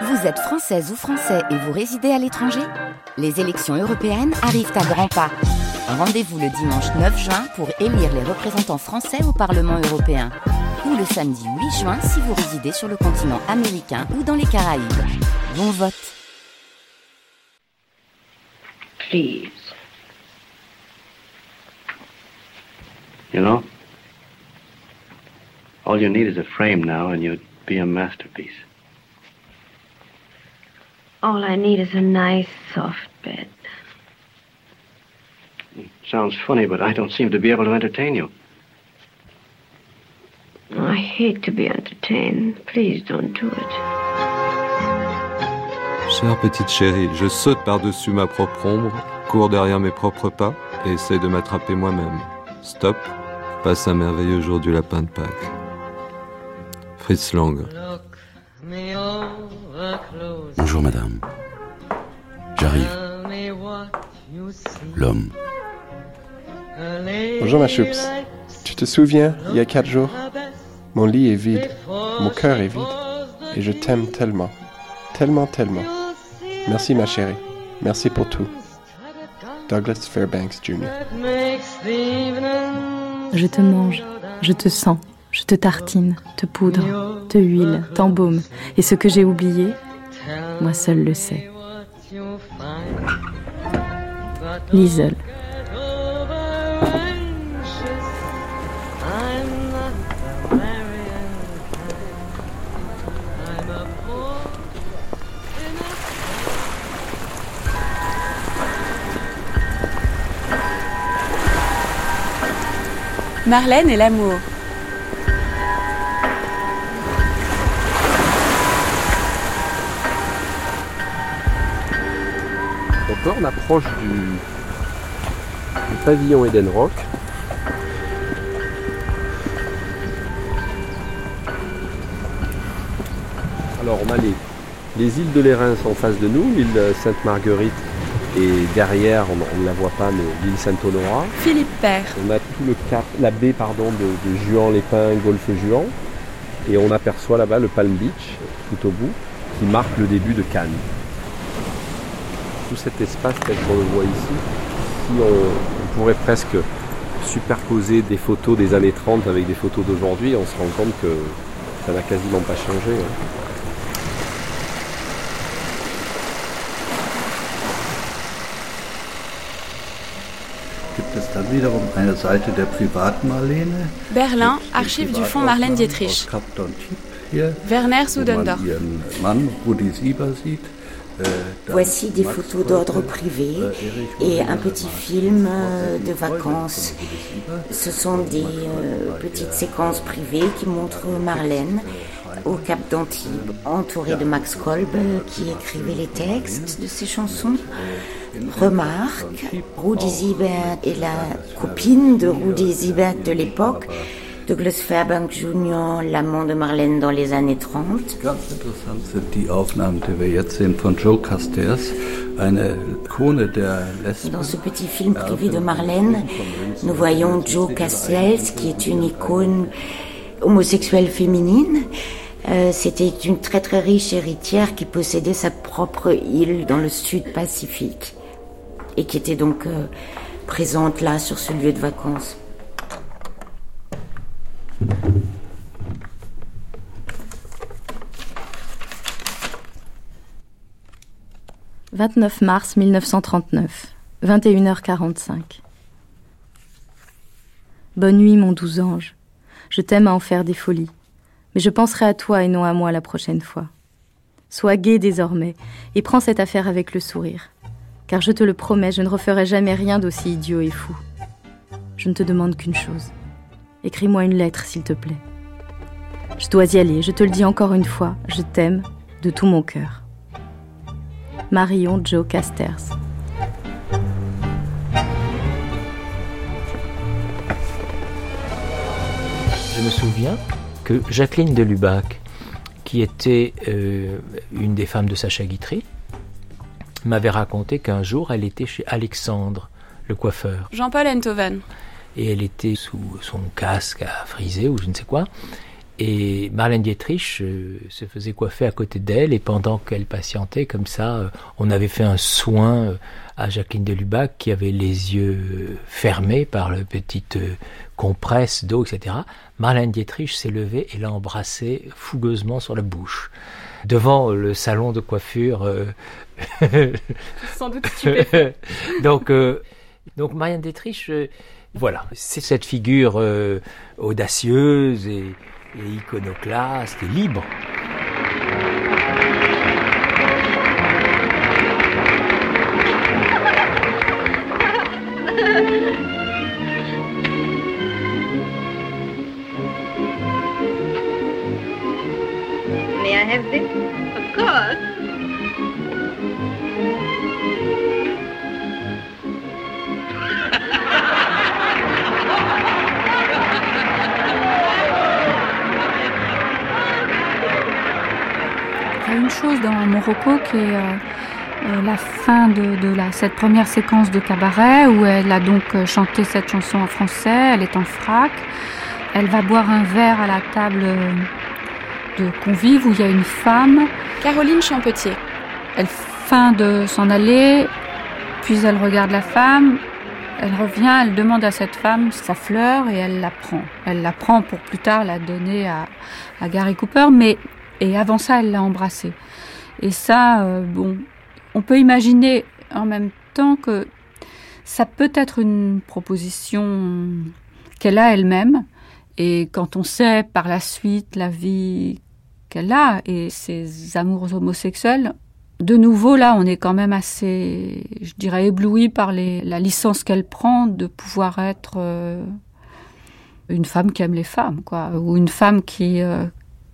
Vous êtes française ou français et vous résidez à l'étranger Les élections européennes arrivent à grands pas. Rendez-vous le dimanche 9 juin pour élire les représentants français au Parlement européen. Ou le samedi 8 juin si vous résidez sur le continent américain ou dans les Caraïbes. Bon vote Please. You know, all you need is a frame now and you'd be a masterpiece. All I need is a nice, soft bed. Sounds funny, but I don't seem to be able to entertain you. I hate to be entertained. Please don't do it. Chère petite chérie, je saute par-dessus ma propre ombre, cours derrière mes propres pas et essaye de m'attraper moi-même. Stop, passe un merveilleux jour du lapin de Pâques. Fritz Lang. Bonjour madame. J'arrive. L'homme. Bonjour ma choups. Tu te souviens, il y a quatre jours Mon lit est vide, mon cœur est vide, et je t'aime tellement, tellement, tellement. Merci ma chérie, merci pour tout. Douglas Fairbanks Jr. Je te mange, je te sens, je te tartine, te poudre, te huile, t'embaume, et ce que j'ai oublié, moi seul le sais. Liesel. Marlène et l'amour. Là, on approche du, du pavillon Eden Rock. Alors, on a les, les îles de l'Érins en face de nous, l'île Sainte-Marguerite et derrière, on ne la voit pas, mais l'île Saint-Honorat. Philippe Père. On a tout le cap, la baie pardon, de, de Juan-les-Pins, Golfe Juan. Et on aperçoit là-bas le Palm Beach, tout au bout, qui marque le début de Cannes. Tout cet espace tel qu'on le voit ici, si on, on pourrait presque superposer des photos des années 30 avec des photos d'aujourd'hui, on se rend compte que ça n'a quasiment pas changé. hein. Berlin, mit Archives du Fonds Marlène Dietrich. Werner Sudendorf. Voici des photos d'ordre privé et un petit film euh, de vacances. Ce sont des euh, petites séquences privées qui montrent Marlène au Cap d'Antibes, entourée de Max Kolb euh, qui écrivait les textes de ses chansons. Remarque, Rudi Siebert est la copine de Rudi Siebert de l'époque, Douglas Fairbanks Jr., l'amant de Marlène dans les années 30. Ganz interessant sind die Aufnahmen, die wir jetzt sehen von Joe Castells, eine Ikone der Lesben. Dans ce petit film privé de Marlène, nous voyons Joe Castells, qui est une icône homosexuelle féminine. Euh, C'était une très très riche héritière qui possédait sa propre île dans le sud Pacifique et qui était donc euh, présente là sur ce lieu de vacances. « 29 mars 1939, 21h45. Bonne nuit, mon doux ange. Je t'aime à en faire des folies, mais je penserai à toi et non à moi la prochaine fois. Sois gai désormais et prends cette affaire avec le sourire, car je te le promets, je ne referai jamais rien d'aussi idiot et fou. Je ne te demande qu'une chose. Écris-moi une lettre, s'il te plaît. Je dois y aller, je te le dis encore une fois, je t'aime de tout mon cœur. Marion Joe Casters. Je me souviens que Jacqueline de Lubac, qui était euh, une des femmes de Sacha Guitry, m'avait raconté qu'un jour elle était chez Alexandre, le coiffeur. Jean-Paul Enthoven. Et elle était sous son casque à friser ou je ne sais quoi. Et Marlène Dietrich euh, se faisait coiffer à côté d'elle et pendant qu'elle patientait comme ça, euh, on avait fait un soin euh, à Jacqueline de Lubac qui avait les yeux fermés par la petite compresse d'eau, etc. Marlène Dietrich s'est levée et l'a embrassée fougueusement sur la bouche. Devant le salon de coiffure. Sans doute donc, donc Marianne Dietrich, voilà, c'est cette figure audacieuse et, et iconoclaste et libre. Morocco qui est euh, euh, la fin de, cette première séquence de cabaret où elle a donc euh, chanté cette chanson en français, elle est en frac, elle va boire un verre à la table de convives où il y a une femme. Caroline Champetier. Elle feint de s'en aller, puis elle regarde la femme, elle revient, elle demande à cette femme sa fleur et elle la prend. Elle la prend pour plus tard la donner à, à Gary Cooper, mais et avant ça, elle l'a embrassé. Et ça, euh, bon, on peut imaginer en même temps que ça peut être une proposition qu'elle a elle-même. Et quand on sait par la suite la vie qu'elle a et ses amours homosexuels, de nouveau là, on est quand même assez, je dirais, ébloui par la licence qu'elle prend de pouvoir être euh, une femme qui aime les femmes, quoi, ou une femme qui, euh,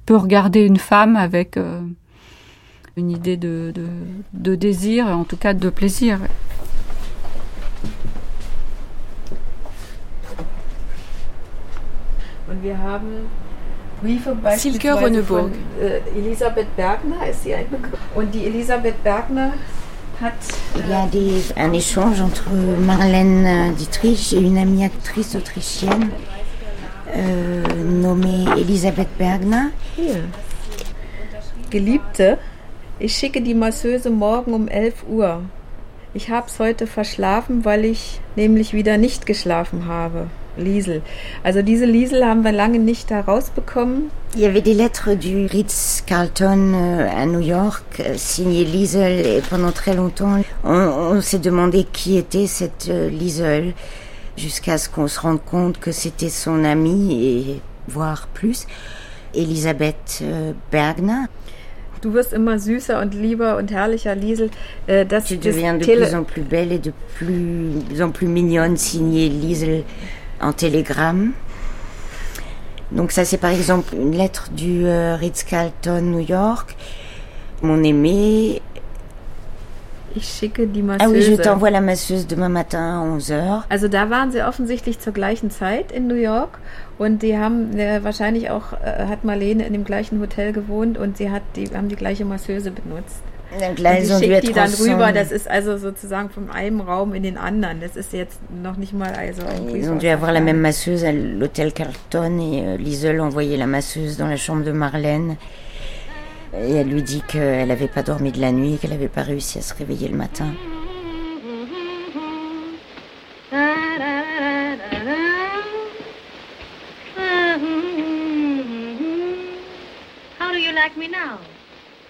peut regarder une femme avec une idée de, de, de, désir, en tout cas de plaisir. Silke Ronneburg. Äh, Elisabeth Bergner ist sie ein Und die Elisabeth Bergner hat. Il y a des, un échange entre Marlène Dietrich et une amie actrice autrichienne euh, nommée Elisabeth Bergner. Hier. Geliebte, ich schicke die Masseuse morgen um 11 Uhr. Ich hab's heute verschlafen, weil ich nämlich wieder nicht geschlafen habe. Liesel. Also diese Liesel haben wir lange nicht herausbekommen. Il y avait des lettres du Ritz-Carlton euh, à New York, euh, signées Liesel, et pendant très longtemps, on, on s'est demandé qui était cette euh, Liesel jusqu'à ce qu'on se rende compte que c'était son amie et voire plus, Elisabeth Bergner. Du wirst immer süßer und lieber und herrlicher, Liesel. Äh, das, tu deviens de plus en plus belle et de plus en plus mignonne, signée Liesel en télégramme. Donc ça c'est par exemple une lettre du euh, Ritz-Carlton New York. Mon aimé, Ich schicke die Masseuse. Ah oui, je t'envoie la masseuse demain matin à 11h. Also da waren sie offensichtlich zur gleichen Zeit in New York und die haben äh, wahrscheinlich auch äh, hat Marlene in dem gleichen Hotel gewohnt und sie hat die haben die gleiche Masseuse benutzt. Und die schickt die dann rüber. Das ist also sozusagen von einem Raum in den anderen. Das ist jetzt noch nicht mal also. Ils ont dû avoir la même masseuse à l'hôtel Carlton et euh, Liesel envoyait la masseuse dans la chambre de Marlène. Et elle lui dit qu'elle n'avait pas dormi de la nuit, qu'elle n'avait pas réussi à se réveiller le matin. You like me now?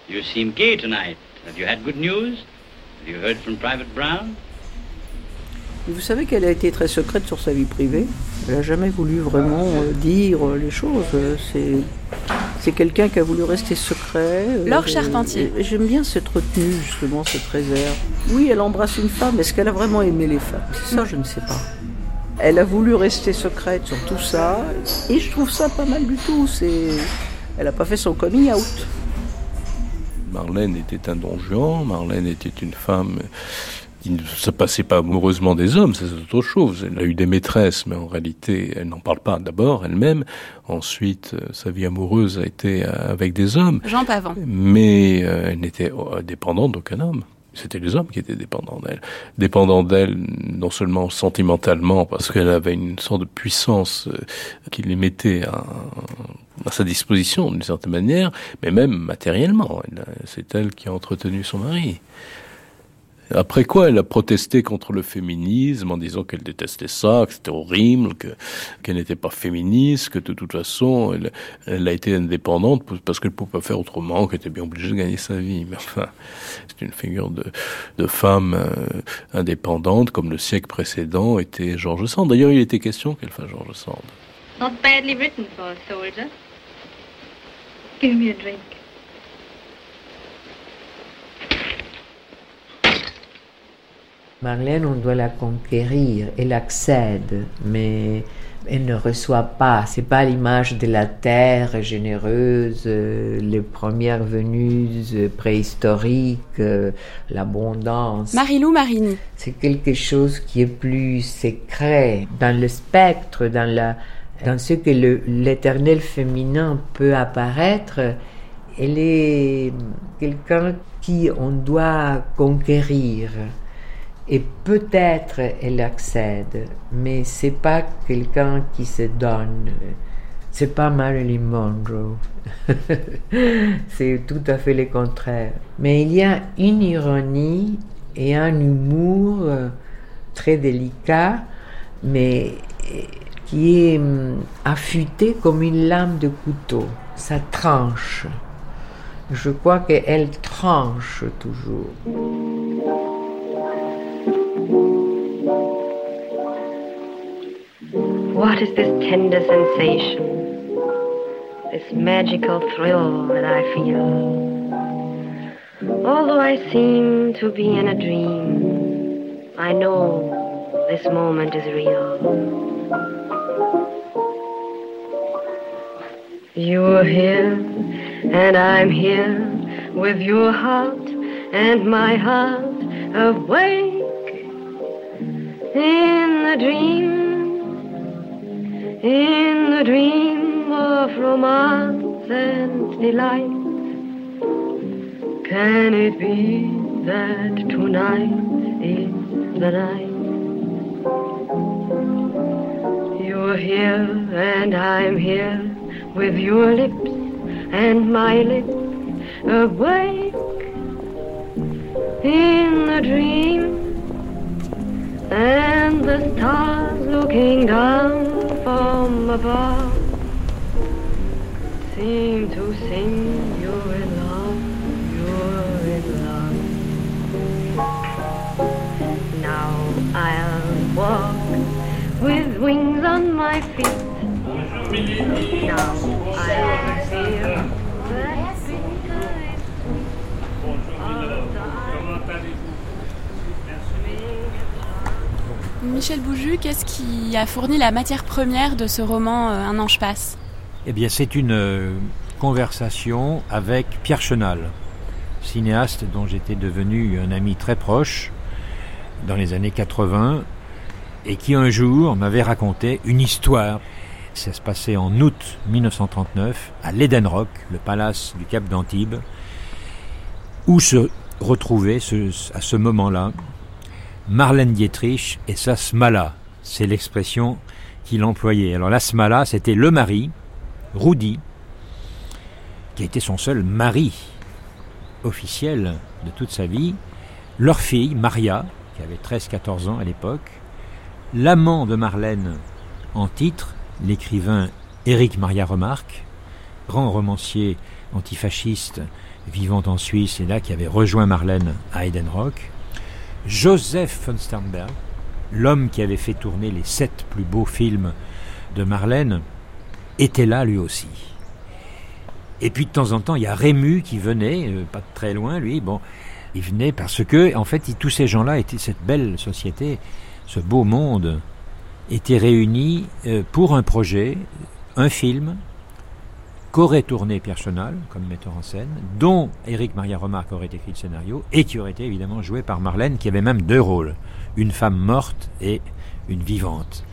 You seem gay tonight. Have you had good news? Have you heard from Private Brown? Vous savez qu'elle a été très secrète sur sa vie privée. Elle n'a jamais voulu vraiment euh, dire les choses. C'est c'est quelqu'un qui a voulu rester secret. Euh, Laure Charpentier. J'aime bien cette retenue, justement, cette réserve. Oui, elle embrasse une femme. Est-ce qu'elle a vraiment aimé les femmes? Ça, je ne sais pas. Elle a voulu rester secrète sur tout ça. Et je trouve ça pas mal du tout. C'est... Elle n'a pas fait son coming out. Marlène était un donjon. Marlène était une femme qui ne se passait pas amoureusement des hommes, c'est autre chose. Elle a eu des maîtresses, mais en réalité, elle n'en parle pas d'abord elle-même. Ensuite, euh, sa vie amoureuse a été euh, avec des hommes. Jean Pavant. Mais euh, elle n'était dépendante d'aucun homme. C'était les hommes qui étaient dépendants d'elle. Dépendants d'elle non seulement sentimentalement, parce qu'elle avait une sorte de puissance euh, qui les mettait à, à sa disposition d'une certaine manière, mais même matériellement. C'est elle qui a entretenu son mari. Après quoi, elle a protesté contre le féminisme en disant qu'elle détestait ça, que c'était horrible, que qu'elle n'était pas féministe, que de toute façon, elle, a été indépendante parce qu'elle ne pouvait pas faire autrement, qu'elle était bien obligée de gagner sa vie. Mais enfin, c'est une figure de, de femme euh, indépendante comme le siècle précédent était Georges Sand. D'ailleurs, il était question qu'elle fasse Georges Sand. Not badly written for a soldier. Give me a drink. Marlène, on doit la conquérir. Elle accède, mais elle ne reçoit pas. C'est pas l'image de la terre généreuse, euh, les premières venues préhistoriques, euh, l'abondance. Marilou Marini. C'est quelque chose qui est plus secret dans le spectre, dans la, dans ce que l'éternel féminin peut apparaître. Elle est quelqu'un qui on doit conquérir et peut-être elle accède, mais c'est pas quelqu'un qui se donne. C'est pas Marilyn Monroe. c'est tout à fait le contraire. Mais il y a une ironie et un humour très délicat, mais qui est hum, affûté comme une lame de couteau. Ça tranche. Je crois qu'elle tranche toujours. What is this tender sensation? This magical thrill that I feel? Although I seem to be in a dream, I know this moment is real. You're here, and I'm here with your heart and my heart awake in the dream in the dream of romance and delight. Can it be that tonight is the night? You're here and I'm here with your lips and my lips awake in the dream and the stars looking down from above seem to sing you're in love, you're in love. Now I'll walk with wings on my feet. Now I'll feel Michel Bouju, qu'est-ce qui a fourni la matière première de ce roman euh, Un ange passe? Eh bien, c'est une euh, conversation avec Pierre Chenal, cinéaste dont j'étais devenu un ami très proche dans les années 80 et qui un jour m'avait raconté une histoire. Ça se passait en août 1939 à l'Eden Rock, le palace du Cap d'Antibes, où se retrouvait à ce moment-là Marlène Dietrich et sa smala. C'est l'expression qu'il employait. Alors la smala, c'était le mari, Rudy, qui a été son seul mari officiel de toute sa vie, leur fille, Maria, qui avait 13-14 ans à l'époque, l'amant de Marlène en titre, l'écrivain Éric Maria Remarque, grand romancier antifasciste vivant en Suisse et là qui avait rejoint Marlène à Rock, Joseph von Sternberg, l'homme qui avait fait tourner les sept plus beaux films de Marlène, était là lui aussi. Et puis de temps en temps, il y a Rému qui venait, euh, pas très loin, lui. Bon, il venait parce que, en fait, tous ces gens-là étaient cette belle société, ce beau monde, était réunis euh, pour un projet, un film qu'aurait tourné Pierre Chenal comme metteur en scène, dont Éric Maria Remarque aurait écrit le scénario, et qui aurait été évidemment joué par Marlène, qui avait même deux rôles, une femme morte et une vivante.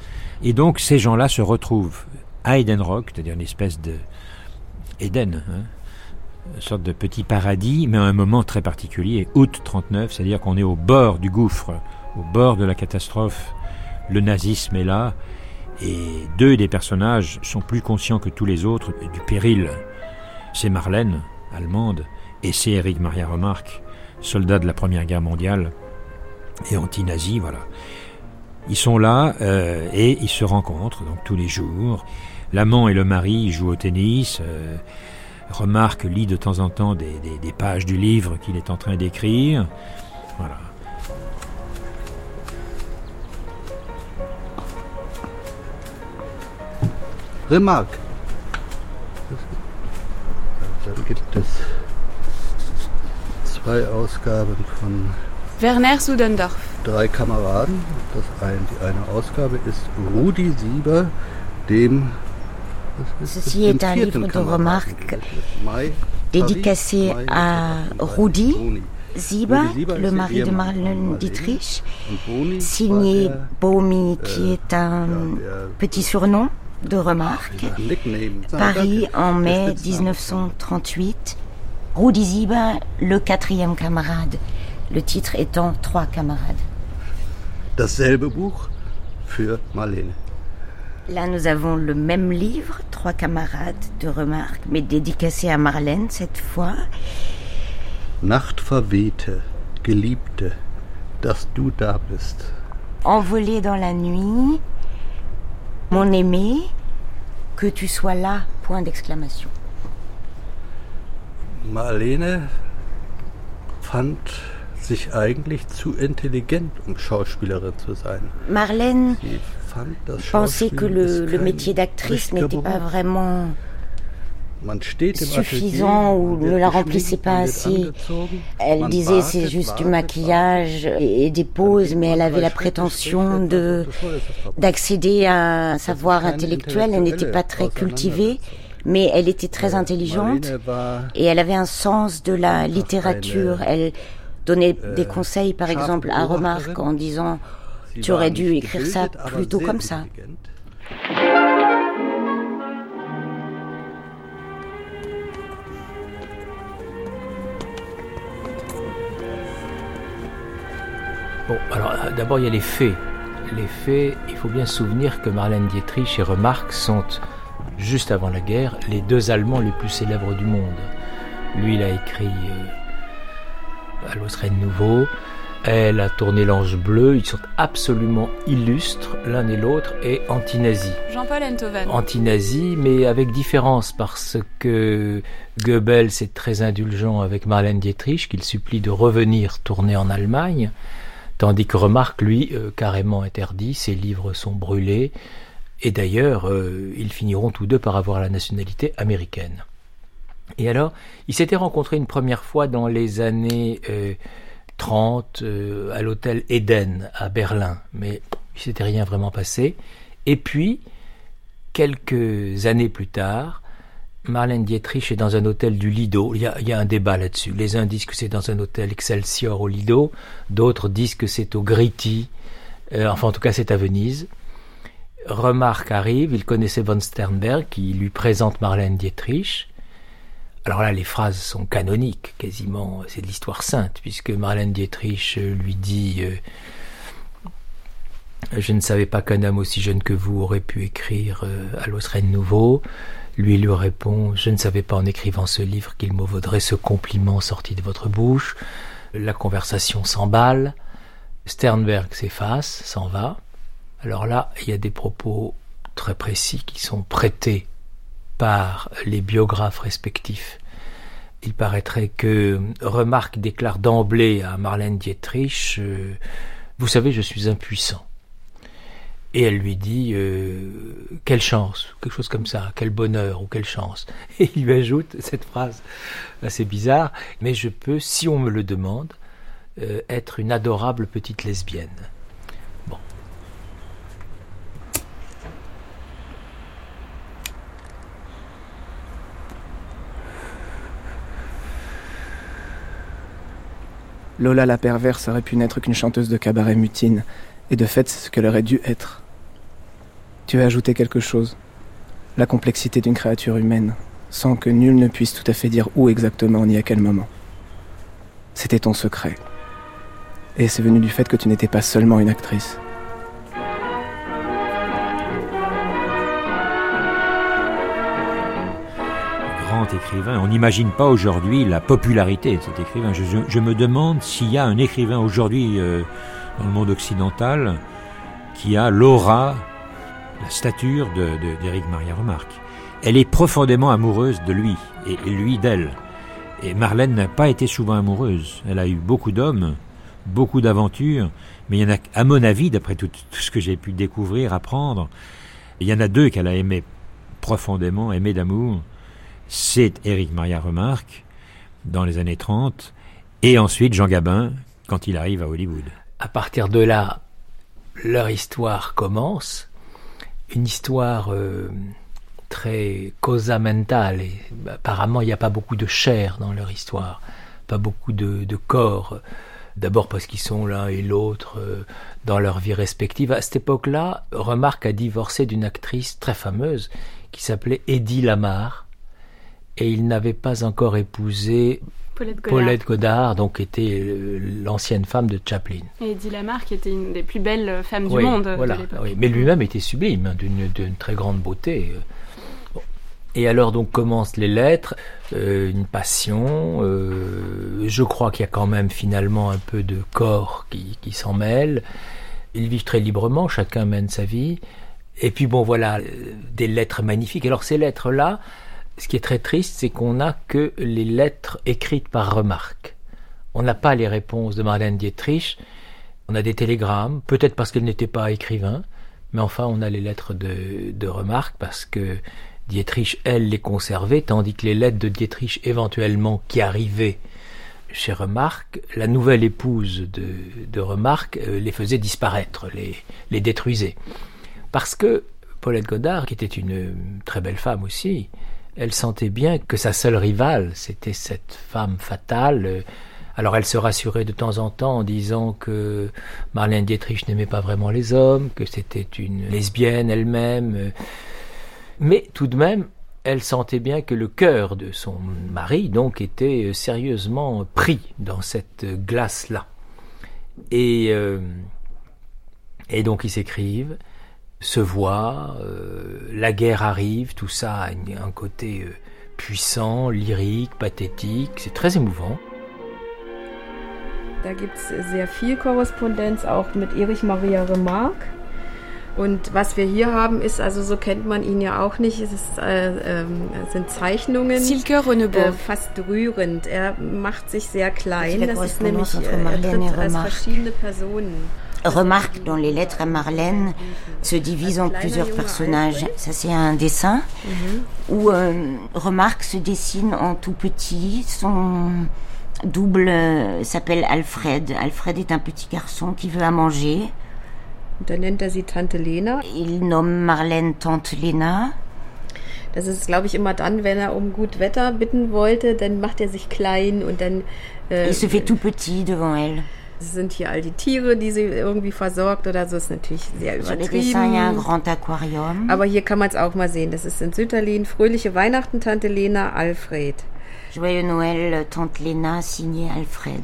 Et donc ces gens-là se retrouvent à Eden Rock, c'est-à-dire une espèce de Eden, hein, une sorte de petit paradis, mais à un moment très particulier, août 39, c'est-à-dire qu'on est au bord du gouffre, au bord de la catastrophe. Le nazisme est là, et deux des personnages sont plus conscients que tous les autres du péril. C'est Marlène, allemande, et c'est Eric Maria Remarque, soldat de la Première Guerre mondiale et anti-nazi, voilà. Ils sont là euh, et ils se rencontrent donc tous les jours. L'amant et le mari jouent au tennis. Euh, Remarque lit de temps en temps des, des, des pages du livre qu'il est en train d'écrire. Voilà. Remarque. Dann gibt es zwei Ausgaben von Werner Sudendorf. drei Kameraden. Das ein, die eine Ausgabe ist Rudi Sieber, dem was ist est un livre de Mai, dédicacé à Rudi Ziba, Sieber le mari de Marlène Dietrich, signé Bomi, qui est un der petit surnom de remarque. Nickname. Paris en mai Der Spitzname. 1938. Rudi Ziba, le quatrième camarade. Le titre étant Trois camarades. Dasselbe Buch für Marlene. Là, nous avons le même livre, Trois camarades de remarque, mais dédicacé à Marlène cette fois. Nacht verwehte, Geliebte, dass du da bist. Envolé dans la nuit, mon aimé, que tu sois là, point d'exclamation. Marlene fand sich eigentlich zu intelligent, um Schauspielerin zu sein. Das pensait que le, le métier d'actrice n'était pas vraiment suffisant ou ne la remplissait pas assez. Elle disait c'est juste du maquillage et des poses, mais elle avait la prétention de d'accéder à un savoir intellectuel. Elle n'était pas très cultivée, mais elle était très intelligente Marlene war et elle avait un sens de la littérature. Elle donnait des conseils, par exemple, à Remarque en disant tu aurais dû écrire ça plutôt comme ça. Bon, alors euh, d'abord il y a les faits. Les faits, il faut bien se souvenir que Marlène Dietrich et Remarque sont, juste avant la guerre, les deux Allemands les plus célèbres du monde. Lui, il a écrit euh, À l'Australie Nouveau. Elle a tourné L'Ange Bleu. Ils sont absolument illustres, l'un et l'autre, et anti-nazis. Jean-Paul Enthoven. Anti-nazi, mais avec différence, parce que Goebbels est très indulgent avec Marlène Dietrich, qu'il supplie de revenir tourner en Allemagne, tandis que Remarque, lui, euh, carrément interdit, ses livres sont brûlés, et d'ailleurs, euh, ils finiront tous deux par avoir la nationalité américaine. Et alors, ils s'étaient rencontrés une première fois dans les années euh, 30 euh, à l'hôtel Eden à Berlin, mais il s'était rien vraiment passé. Et puis, quelques années plus tard, Marlène Dietrich est dans un hôtel du Lido. Il y a, un débat là-dessus. Les uns disent que c'est dans un hôtel Excelsior au Lido, d'autres disent que c'est au Gritti. Euh, enfin, en tout cas, c'est à Venise. Remarque arrive, il connaissait von Sternberg qui lui présente Marlène Dietrich. Alors là, les phrases sont canoniques, quasiment, c'est de l'histoire sainte, puisque Marlène Dietrich lui dit euh, Je ne savais pas qu'un homme aussi jeune que vous aurait pu écrire euh, à l'Australie Nouveau. Lui lui répond Je ne savais pas en écrivant ce livre qu'il me vaudrait ce compliment sorti de votre bouche. La conversation s'emballe. Sternberg s'efface, s'en va. Alors là, il y a des propos très précis qui sont prêtés par les biographes respectifs. Il paraîtrait que Remarque déclare d'emblée à Marlène Dietrich euh, Vous savez, je suis impuissant. Et elle lui dit euh, Quelle chance, quelque chose comme ça, quel bonheur ou quelle chance. Et il lui ajoute cette phrase assez bizarre Mais je peux, si on me le demande, euh, être une adorable petite lesbienne. Lola la perverse aurait pu n'être qu'une chanteuse de cabaret mutine, et de fait c'est ce qu'elle aurait dû être. Tu as ajouté quelque chose. La complexité d'une créature humaine, sans que nul ne puisse tout à fait dire où exactement ni à quel moment. C'était ton secret. Et c'est venu du fait que tu n'étais pas seulement une actrice. Grand écrivain, on n'imagine pas aujourd'hui la popularité de cet écrivain. Je, me demande s'il y a un écrivain aujourd'hui euh, dans le monde occidental qui a l'aura, la stature d'Éric de, Maria Remarque. Elle est profondément amoureuse de lui et lui d'elle. Et Marlène n'a pas été souvent amoureuse. Elle a eu beaucoup d'hommes, beaucoup d'aventures, mais il y en a, à mon avis, d'après tout, ce que j'ai pu découvrir, apprendre, il y en a deux qu'elle a aimé profondément, aimé d'amour. C'est Éric Maria Remarque, dans les années 30, et ensuite Jean Gabin, quand il arrive à Hollywood. À partir de là, leur histoire commence. Une histoire euh, très causamentale. Et apparemment, il n'y a pas beaucoup de chair dans leur histoire, pas beaucoup de, corps. D'abord parce qu'ils sont l'un et l'autre euh, dans leur vie respective. À cette époque-là, Remarque a divorcé d'une actrice très fameuse qui s'appelait Eddie Lamar. Et il n'avait pas encore épousé Paulette Godard. donc était euh, l'ancienne femme de Chaplin. Et Eddie Lamar, qui était une des plus belles femmes du monde de. Oui, mais lui-même était sublime, hein, d'une très grande beauté. Et alors donc commencent les lettres, euh, une passion. Euh, je crois qu'il y a quand même finalement un peu de corps qui, qui s'en mêle. Ils vivent très librement, chacun mène sa vie. Et puis bon voilà, des lettres magnifiques. Alors ces lettres-là, ce qui est très triste, c'est qu'on n'a que les lettres écrites par remarque. On n'a pas les réponses de Marlène Dietrich. On a des télégrammes, peut-être parce qu'elle n'était pas écrivain, mais enfin on a les lettres de, remarque parce que Dietrich, elle, les conservait, tandis que les lettres de Dietrich, éventuellement, qui arrivaient chez Remarque, la nouvelle épouse de, de Remarque euh, les faisait disparaître, les, les détruisait. Parce que Paulette Godard, qui était une très belle femme aussi, elle sentait bien que sa seule rivale, c'était cette femme fatale. Alors elle se rassurait de temps en temps en disant que Marlène Dietrich n'aimait pas vraiment les hommes, que c'était une lesbienne elle-même. Mais tout de même, elle sentait bien que le cœur de son mari donc était sérieusement pris dans cette glace-là. Et, euh, et donc ils s'écrivent, se voient, euh, la guerre arrive, tout ça a un côté puissant, lyrique, pathétique, c'est très émouvant. Da gibt es sehr viel Korrespondenz auch mit Erich Maria Remarque. Und was wir hier haben, ist, also so kennt man ihn ja auch nicht, es ist, äh, äh, sind Zeichnungen. Silke Äh, fast rührend. Er macht sich sehr klein. Das ist nämlich äh, als verschiedene Personen. Remarque dans les lettres à Marlène se divise en plusieurs personnages. Ça c'est un dessin où euh, Remarque se dessine en tout petit. Son double euh, s'appelle Alfred. Alfred est un petit garçon qui veut à manger. Dann nennt er sie Tante Lena. Il nomme Marlène Tante Lena. Das ist, glaube ich, immer dann, wenn er um gut Wetter bitten wollte, dann macht er sich klein und dann. Äh, Il se fait tout petit devant elle. Es sind hier all die Tiere, die sie irgendwie versorgt oder so. Ist natürlich sehr übertrieben. Grand Aquarium. Aber hier kann man es auch mal sehen. Das ist in Sütterlin. Fröhliche Weihnachten, Tante Lena, Alfred. Joyeux Noël, Tante Lena, signé Alfred.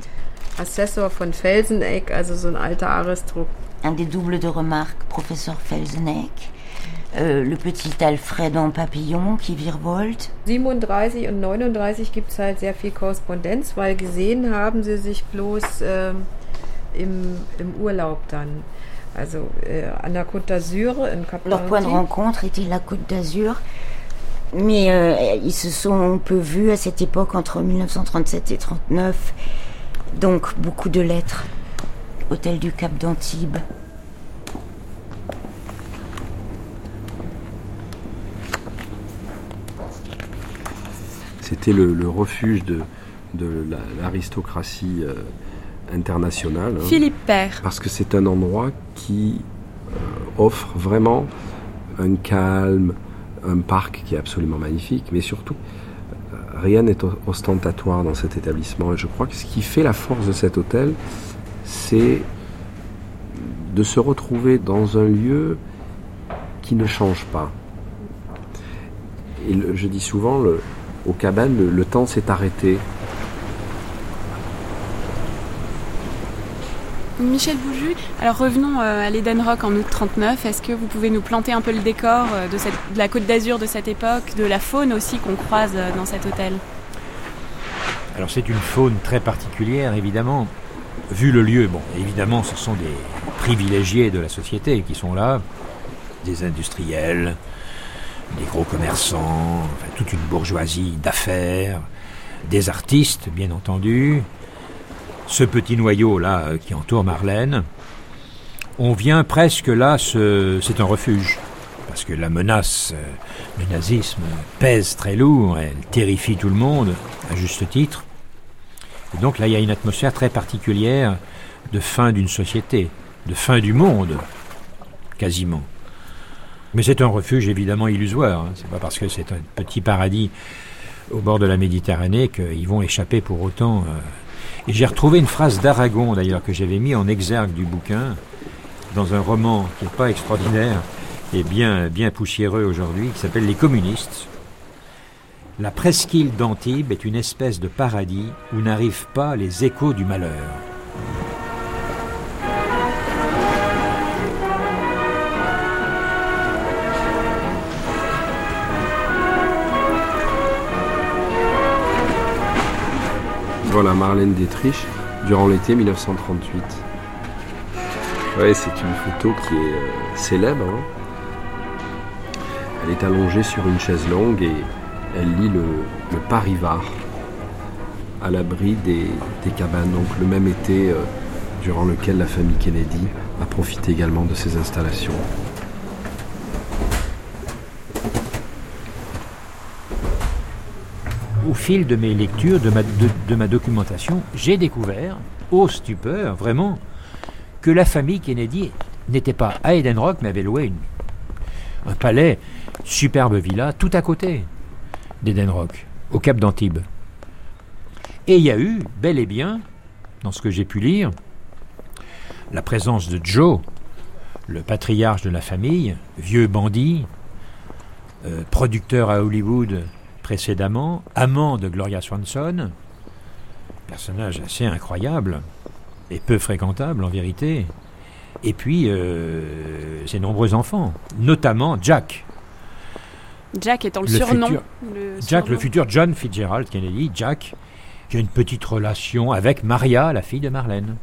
Assessor von Felseneck, also so ein alter Aristokrat un des doubles de remarque, professeur Felseneck. Euh, le petit Alfred en papillon qui virevolte. 37 und 39 gibt es halt sehr viel Korrespondenz, weil gesehen haben sie sich bloß äh, im, im Urlaub dann. Also äh, an der Côte d'Azur, in Cap Leur point de rencontre était la Côte d'Azur. Mais euh, ils se sont peu vus à cette époque entre 1937 et 1939. Donc beaucoup de lettres hôtel du Cap d'Antibes. C'était le, refuge de, de l'aristocratie euh, internationale. Hein. Philippe Père. Parce que c'est un endroit qui euh, offre vraiment un calme, un parc qui est absolument magnifique, mais surtout, euh, rien n'est ostentatoire dans cet établissement. Et je crois que ce qui fait la force de cet hôtel, c'est de se retrouver dans un lieu qui ne change pas. Et je dis souvent, Au cabane, le, le temps s'est arrêté. Michel Bouju, alors revenons euh, à l'Eden Rock en août 39. Est-ce que vous pouvez nous planter un peu le décor euh, de, la côte d'Azur de cette époque, de la faune aussi qu'on croise euh, dans cet hôtel? Alors c'est une faune très particulière, évidemment. Vu le lieu, bon, évidemment, ce sont des privilégiés de la société qui sont là, des industriels, des gros commerçants, toute une bourgeoisie d'affaires, des artistes, bien entendu, ce petit noyau là euh, qui entoure Marlène, on vient presque là, c'est un refuge. Parce que la menace euh, du nazisme pèse très lourd, elle terrifie tout le monde, à juste titre. Et donc là, il y a une atmosphère très particulière de fin d'une société, de fin du monde, quasiment. Mais c'est un refuge évidemment illusoire. Hein. C'est pas parce que c'est un petit paradis au bord de la Méditerranée qu'ils vont échapper pour autant euh, et j'ai retrouvé une phrase d'Aragon, d'ailleurs, que j'avais mis en exergue du bouquin, dans un roman qui n'est pas extraordinaire et bien, bien poussiéreux aujourd'hui, qui s'appelle Les communistes. La presqu'île d'Antibes est une espèce de paradis où n'arrivent pas les échos du malheur. Voilà Marlène Dietrich durant l'été 1938. Ouais, c'est une photo qui est euh, célèbre. Hein. Elle est allongée sur une chaise longue et elle lit le, Parivar à l'abri des, cabanes. Donc le même été euh, durant lequel la famille Kennedy a profité également de ces installations. Au fil de mes lectures, de ma, documentation, j'ai découvert, au stupeur, vraiment, que la famille Kennedy n'était pas à Eden Rock, mais avait loué un palais, superbe villa, tout à côté d'Eden Rock, au Cap d'Antibes. Et il y a eu, bel et bien, dans ce que j'ai pu lire, la présence de Joe, le patriarche de la famille, vieux bandit, euh, producteur à Hollywood précédemment, amant de Gloria Swanson, personnage assez incroyable et peu fréquentable en vérité, et puis euh, ses nombreux enfants, notamment Jack. Jack étant le, surnom. Jack, le futur John Fitzgerald Kennedy, Jack, qui a une petite relation avec Maria, la fille de Marlène.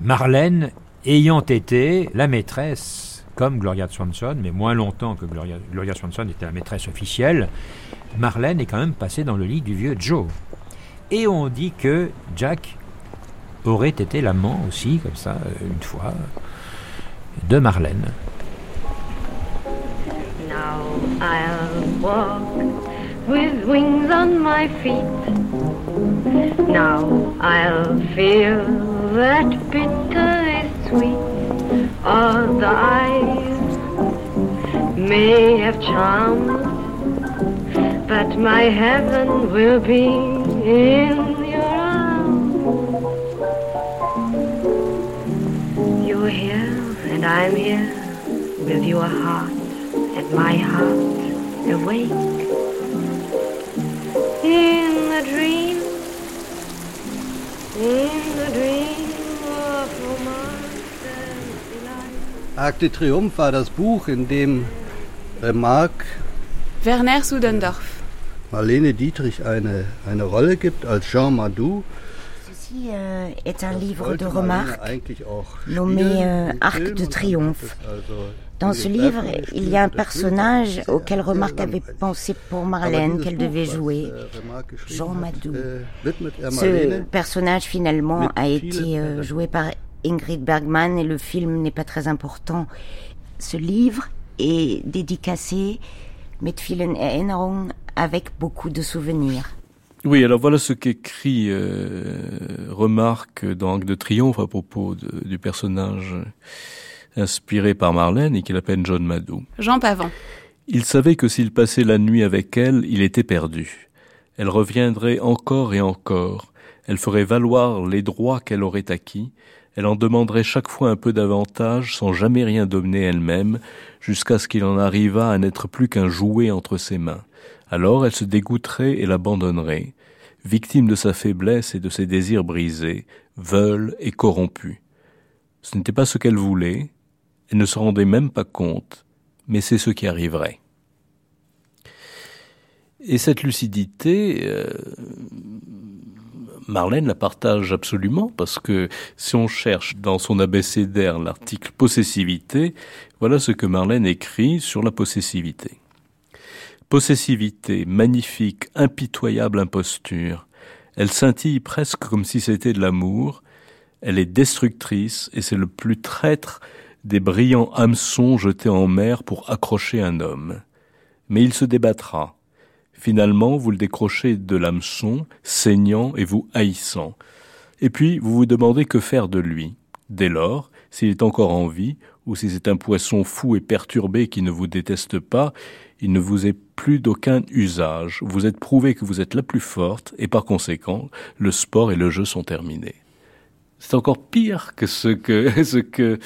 Marlène ayant été la maîtresse comme Gloria Swanson, mais moins longtemps que Gloria, Swanson était la maîtresse officielle, Marlène est quand même passée dans le lit du vieux Joe. Et on dit que Jack aurait été l'amant aussi, comme ça, euh, une fois, de Marlène. Now I'll walk with wings on my feet. Now I'll feel that may have charm, but my heaven will be in your arms. You're here and I'm here with your heart and my heart awake in the dream, in the dream of romance. Arc de Triomphe war das Buch, in dem Remarque Werner Sudendorf Marlene Dietrich eine, eine Rolle gibt als Jean Madou. Ceci euh, est un livre de remarques nommé euh, Arc de Triomphe. Dans ce livre, il y a un personnage auquel Remarque avait pensé pour Marlène qu'elle devait jouer, Jean Madou. Ce personnage finalement a été euh, joué par Ingrid Bergman et le film n'est pas très important. Ce livre est dédicacé mit vielen Erinnerungen avec beaucoup de souvenirs. Oui, alors voilà ce qu'écrit euh, Remarque dans Arc de Triomphe à propos de, du personnage inspiré par Marlène et qu'il appelle John Madou. Jean Pavant. Il savait que s'il passait la nuit avec elle, il était perdu. Elle reviendrait encore et encore. Elle ferait valoir les droits qu'elle aurait acquis Elle en demanderait chaque fois un peu davantage sans jamais rien donner elle-même, jusqu'à ce qu'il en arrivât à n'être plus qu'un jouet entre ses mains. Alors elle se dégoûterait et l'abandonnerait, victime de sa faiblesse et de ses désirs brisés, veule et corrompue. Ce n'était pas ce qu'elle voulait, elle ne se rendait même pas compte, mais c'est ce qui arriverait. Et cette lucidité, euh, Marlène la partage absolument parce que si on cherche dans son abécédaire l'article possessivité, voilà ce que Marlène écrit sur la possessivité. Possessivité, magnifique, impitoyable imposture. Elle scintille presque comme si c'était de l'amour. Elle est destructrice et c'est le plus traître des brillants hameçons jetés en mer pour accrocher un homme. Mais il se débattra Finalement, vous le décrochez de l'hameçon, saignant et vous haïssant. Et puis, vous vous demandez que faire de lui. Dès lors, s'il est encore en vie, ou si c'est un poisson fou et perturbé qui ne vous déteste pas, il ne vous est plus d'aucun usage. Vous êtes prouvé que vous êtes la plus forte, et par conséquent, le sport et le jeu sont terminés. C'est encore pire que ce que, ce que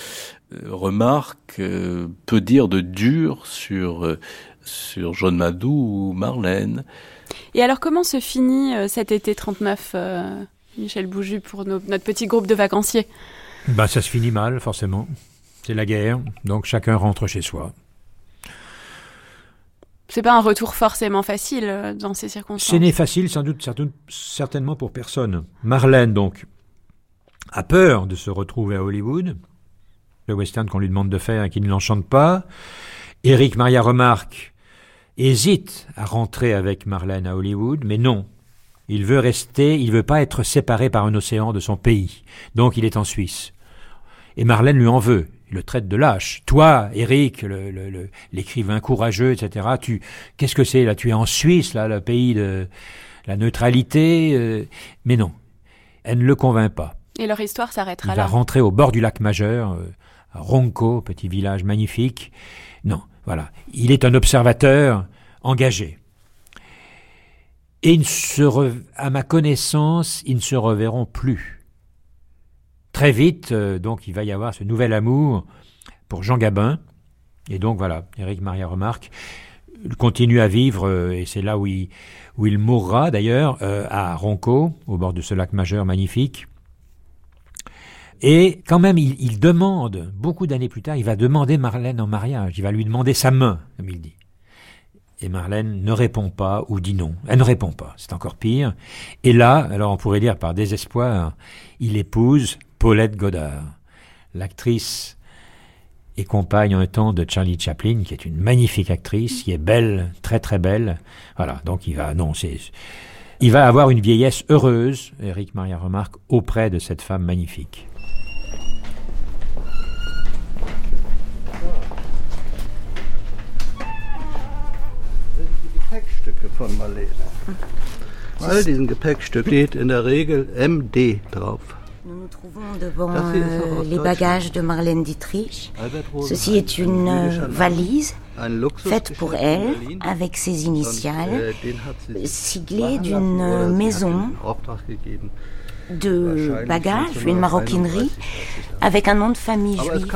euh, remarque euh, peut dire de dur sur euh, sur John Madou ou Marlène. Et alors comment se finit euh, cet été 39, euh, Michel Bouju, pour notre petit groupe de vacanciers? Bah, Ça se finit mal, forcément. C'est la guerre, donc chacun rentre chez soi. C'est pas un retour forcément facile euh, dans ces circonstances. Ce n'est facile, sans doute, certainement pour personne. Marlène, donc, a peur de se retrouver à Hollywood, le western qu'on lui demande de faire et qui ne l'enchante pas. Eric Maria remarque hésite à rentrer avec Marlène à Hollywood, mais non. Il veut rester, il veut pas être séparé par un océan de son pays. Donc il est en Suisse. Et Marlène lui en veut. Il le traite de lâche. Toi, Eric, l'écrivain courageux, etc., tu, qu'est-ce que c'est là? Tu es en Suisse, là, le pays de la neutralité. Euh, mais non. Elle ne le convainc pas. Et leur histoire s'arrêtera là. Il va rentrer au bord du lac majeur, euh, à Ronco, petit village magnifique. Non. Voilà. Il est un observateur engagé. Et à ma connaissance, ils ne se reverront plus. Très vite, euh, donc, il va y avoir ce nouvel amour pour Jean Gabin. Et donc, voilà, Éric Maria remarque, continue à vivre, euh, et c'est là où il, il mourra d'ailleurs, euh, à Ronco, au bord de ce lac majeur magnifique. Et quand même, il, demande, beaucoup d'années plus tard, il va demander Marlène en mariage, il va lui demander sa main, comme il dit. Et Marlène ne répond pas ou dit non. Elle ne répond pas, c'est encore pire. Et là, alors on pourrait dire par désespoir, il épouse Paulette Godard, l'actrice et compagne en un temps de Charlie Chaplin, qui est une magnifique actrice, qui est belle, très très belle. Voilà, donc il va, non, c'est, il va avoir une vieillesse heureuse, Eric Maria remarque, auprès de cette femme magnifique. Gepäckstücke von Marlene. All diesen Gepäckstück steht in der Regel MD drauf. Nous nous trouvons devant euh, les bagages de Marlène Dietrich. Ceci est une euh, valise faite pour elle avec ses initiales, siglée d'une euh, maison de bagages, une maroquinerie, avec un nom de famille juif,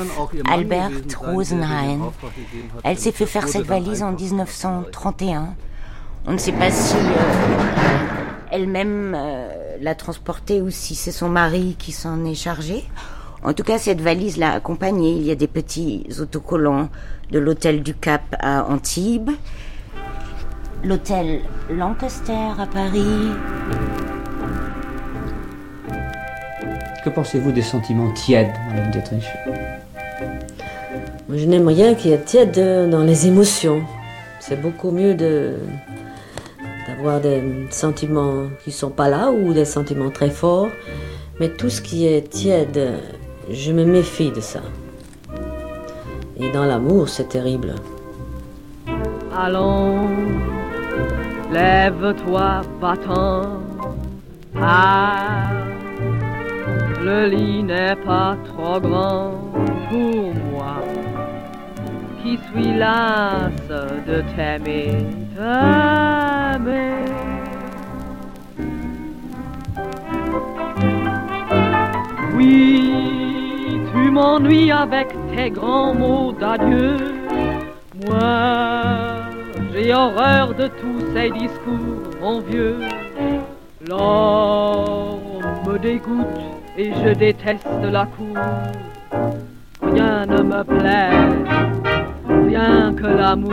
Albert Rosenheim. Elle s'est fait faire cette valise en 1931. On ne sait pas si euh, elle-même euh, l'a transportée ou si c'est son mari qui s'en est chargé. En tout cas, cette valise l'a accompagnée. Il y a des petits autocollants de l'hôtel du Cap à Antibes, l'hôtel Lancaster à Paris. Que pensez-vous des sentiments tièdes, Madame Dietrich Je n'aime rien qui est tiède dans les émotions. C'est beaucoup mieux de d'avoir des sentiments qui sont pas là ou des sentiments très forts. Mais tout ce qui est tiède, je me méfie de ça. Et dans l'amour, c'est terrible. Allons, lève-toi, battant. Ah, le lit n'est pas trop grand pour moi, qui suis lasse de t'aimer, t'aimer. Oui, m'ennuies avec tes grands mots d'adieu. Moi, j'ai horreur de tous ces discours, mon vieux. L'or me dégoûte et je déteste la cour. Rien ne me plaît, rien que l'amour.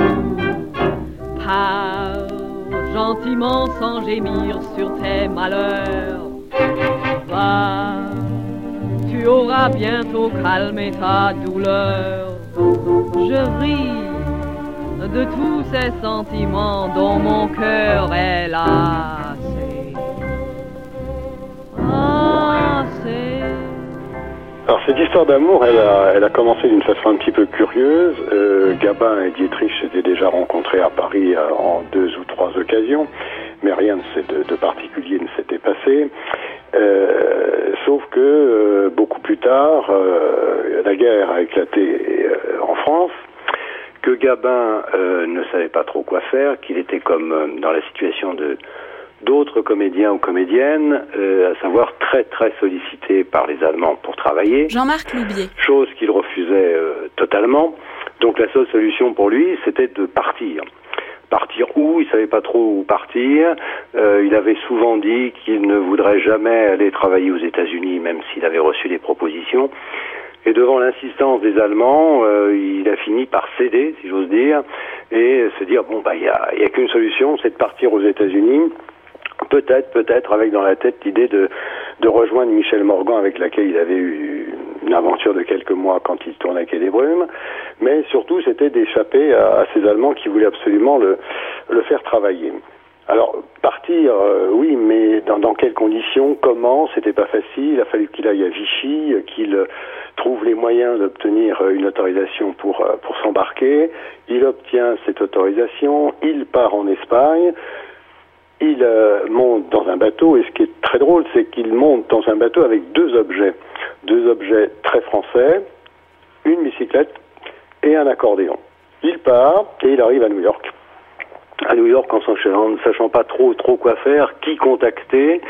Parle gentiment sans gémir sur tes malheurs. Va, tu auras bientôt calmé ta douleur. Je ris de tous ces sentiments dont mon cœur est lassé. Alors cette histoire d'amour, elle a, elle a commencé d'une façon un petit peu curieuse. Euh, Gabin et Dietrich s'étaient déjà rencontrés à Paris euh, en deux ou trois occasions, mais rien de, de- particulier ne s'était passé. Euh, sauf que euh, beaucoup plus tard, euh, la guerre a éclaté euh, en France, que Gabin euh, ne savait pas trop quoi faire, qu'il était comme dans la situation de d'autres comédiens ou comédiennes, euh, à savoir très très sollicités par les Allemands pour travailler Jean-Marc Loubier. chose qu'il refusait euh, totalement. Donc la seule solution pour lui, c'était de partir. Partir où? Il savait pas trop où partir. Euh, il avait souvent dit qu'il ne voudrait jamais aller travailler aux États-Unis, même s'il avait reçu des propositions. Et devant l'insistance des Allemands, euh, il a fini par céder, si j'ose dire, et se dire bon bah il y a, y a qu'une solution, c'est de partir aux États-Unis. Peut-être, peut-être avec dans la tête l'idée de, de rejoindre Michel Morgan avec laquelle il avait eu une aventure de quelques mois quand il tournait Quai des Brumes, mais surtout c'était d'échapper à, à ces Allemands qui voulaient absolument le, le faire travailler. Alors partir, euh, oui, mais dans, dans quelles conditions, comment, c'était pas facile. Il a fallu qu'il aille à Vichy, qu'il trouve les moyens d'obtenir euh, une autorisation pour euh, pour s'embarquer. Il obtient cette autorisation, il part en Espagne. Il euh, monte dans un bateau et ce qui est très drôle, c'est qu'il monte dans un bateau avec deux objets, deux objets très français, une bicyclette et un accordéon. Il part et il arrive à New York à New York en ne sachant pas trop trop quoi faire, qui contacter,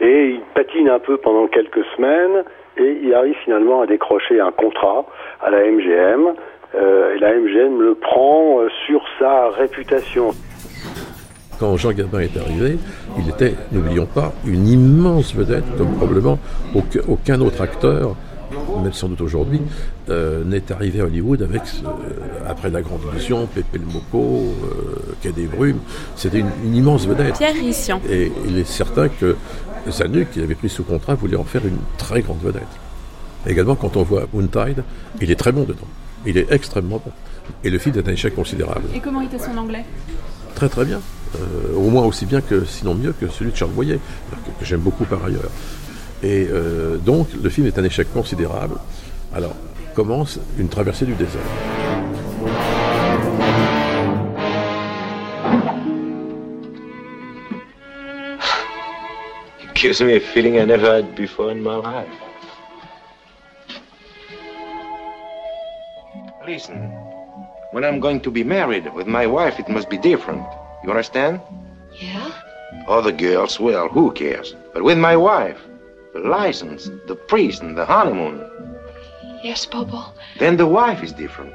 et il patine un peu pendant quelques semaines, et il arrive finalement à décrocher un contrat à la MGM, euh, et la MGM le prend euh, sur sa réputation. Quand Jean Gabin est arrivé, il était, n'oublions pas, une immense vedette, comme probablement aucun, autre acteur, même sans doute aujourd'hui, euh, n'est arrivé à Hollywood avec, euh, après la Grande Illusion, Pépé le Moco, euh, Quai des Brumes. C'était une, une immense vedette. Pierre Rissian. Et il est certain que Zanuck, qui avait pris sous contrat, voulait en faire une très grande vedette. Également, quand on voit Moontide, il est très bon dedans. Il est extrêmement bon. Et le film est un échec considérable. Et comment était son anglais? Très très bien. Euh, au moins aussi bien que, sinon mieux que celui de Charles Boyer, que, j'aime beaucoup par ailleurs. Et euh, donc, le film est un échec considérable. Alors, commence une traversée du désert. gives me a feeling I never had before in my life. Listen, when I'm going to be married with my wife, it must be different. You understand? Yeah? Other girls, well, who cares? But with my wife, the license, the priest, and the honeymoon, Yes, Bobo. then the wife is different.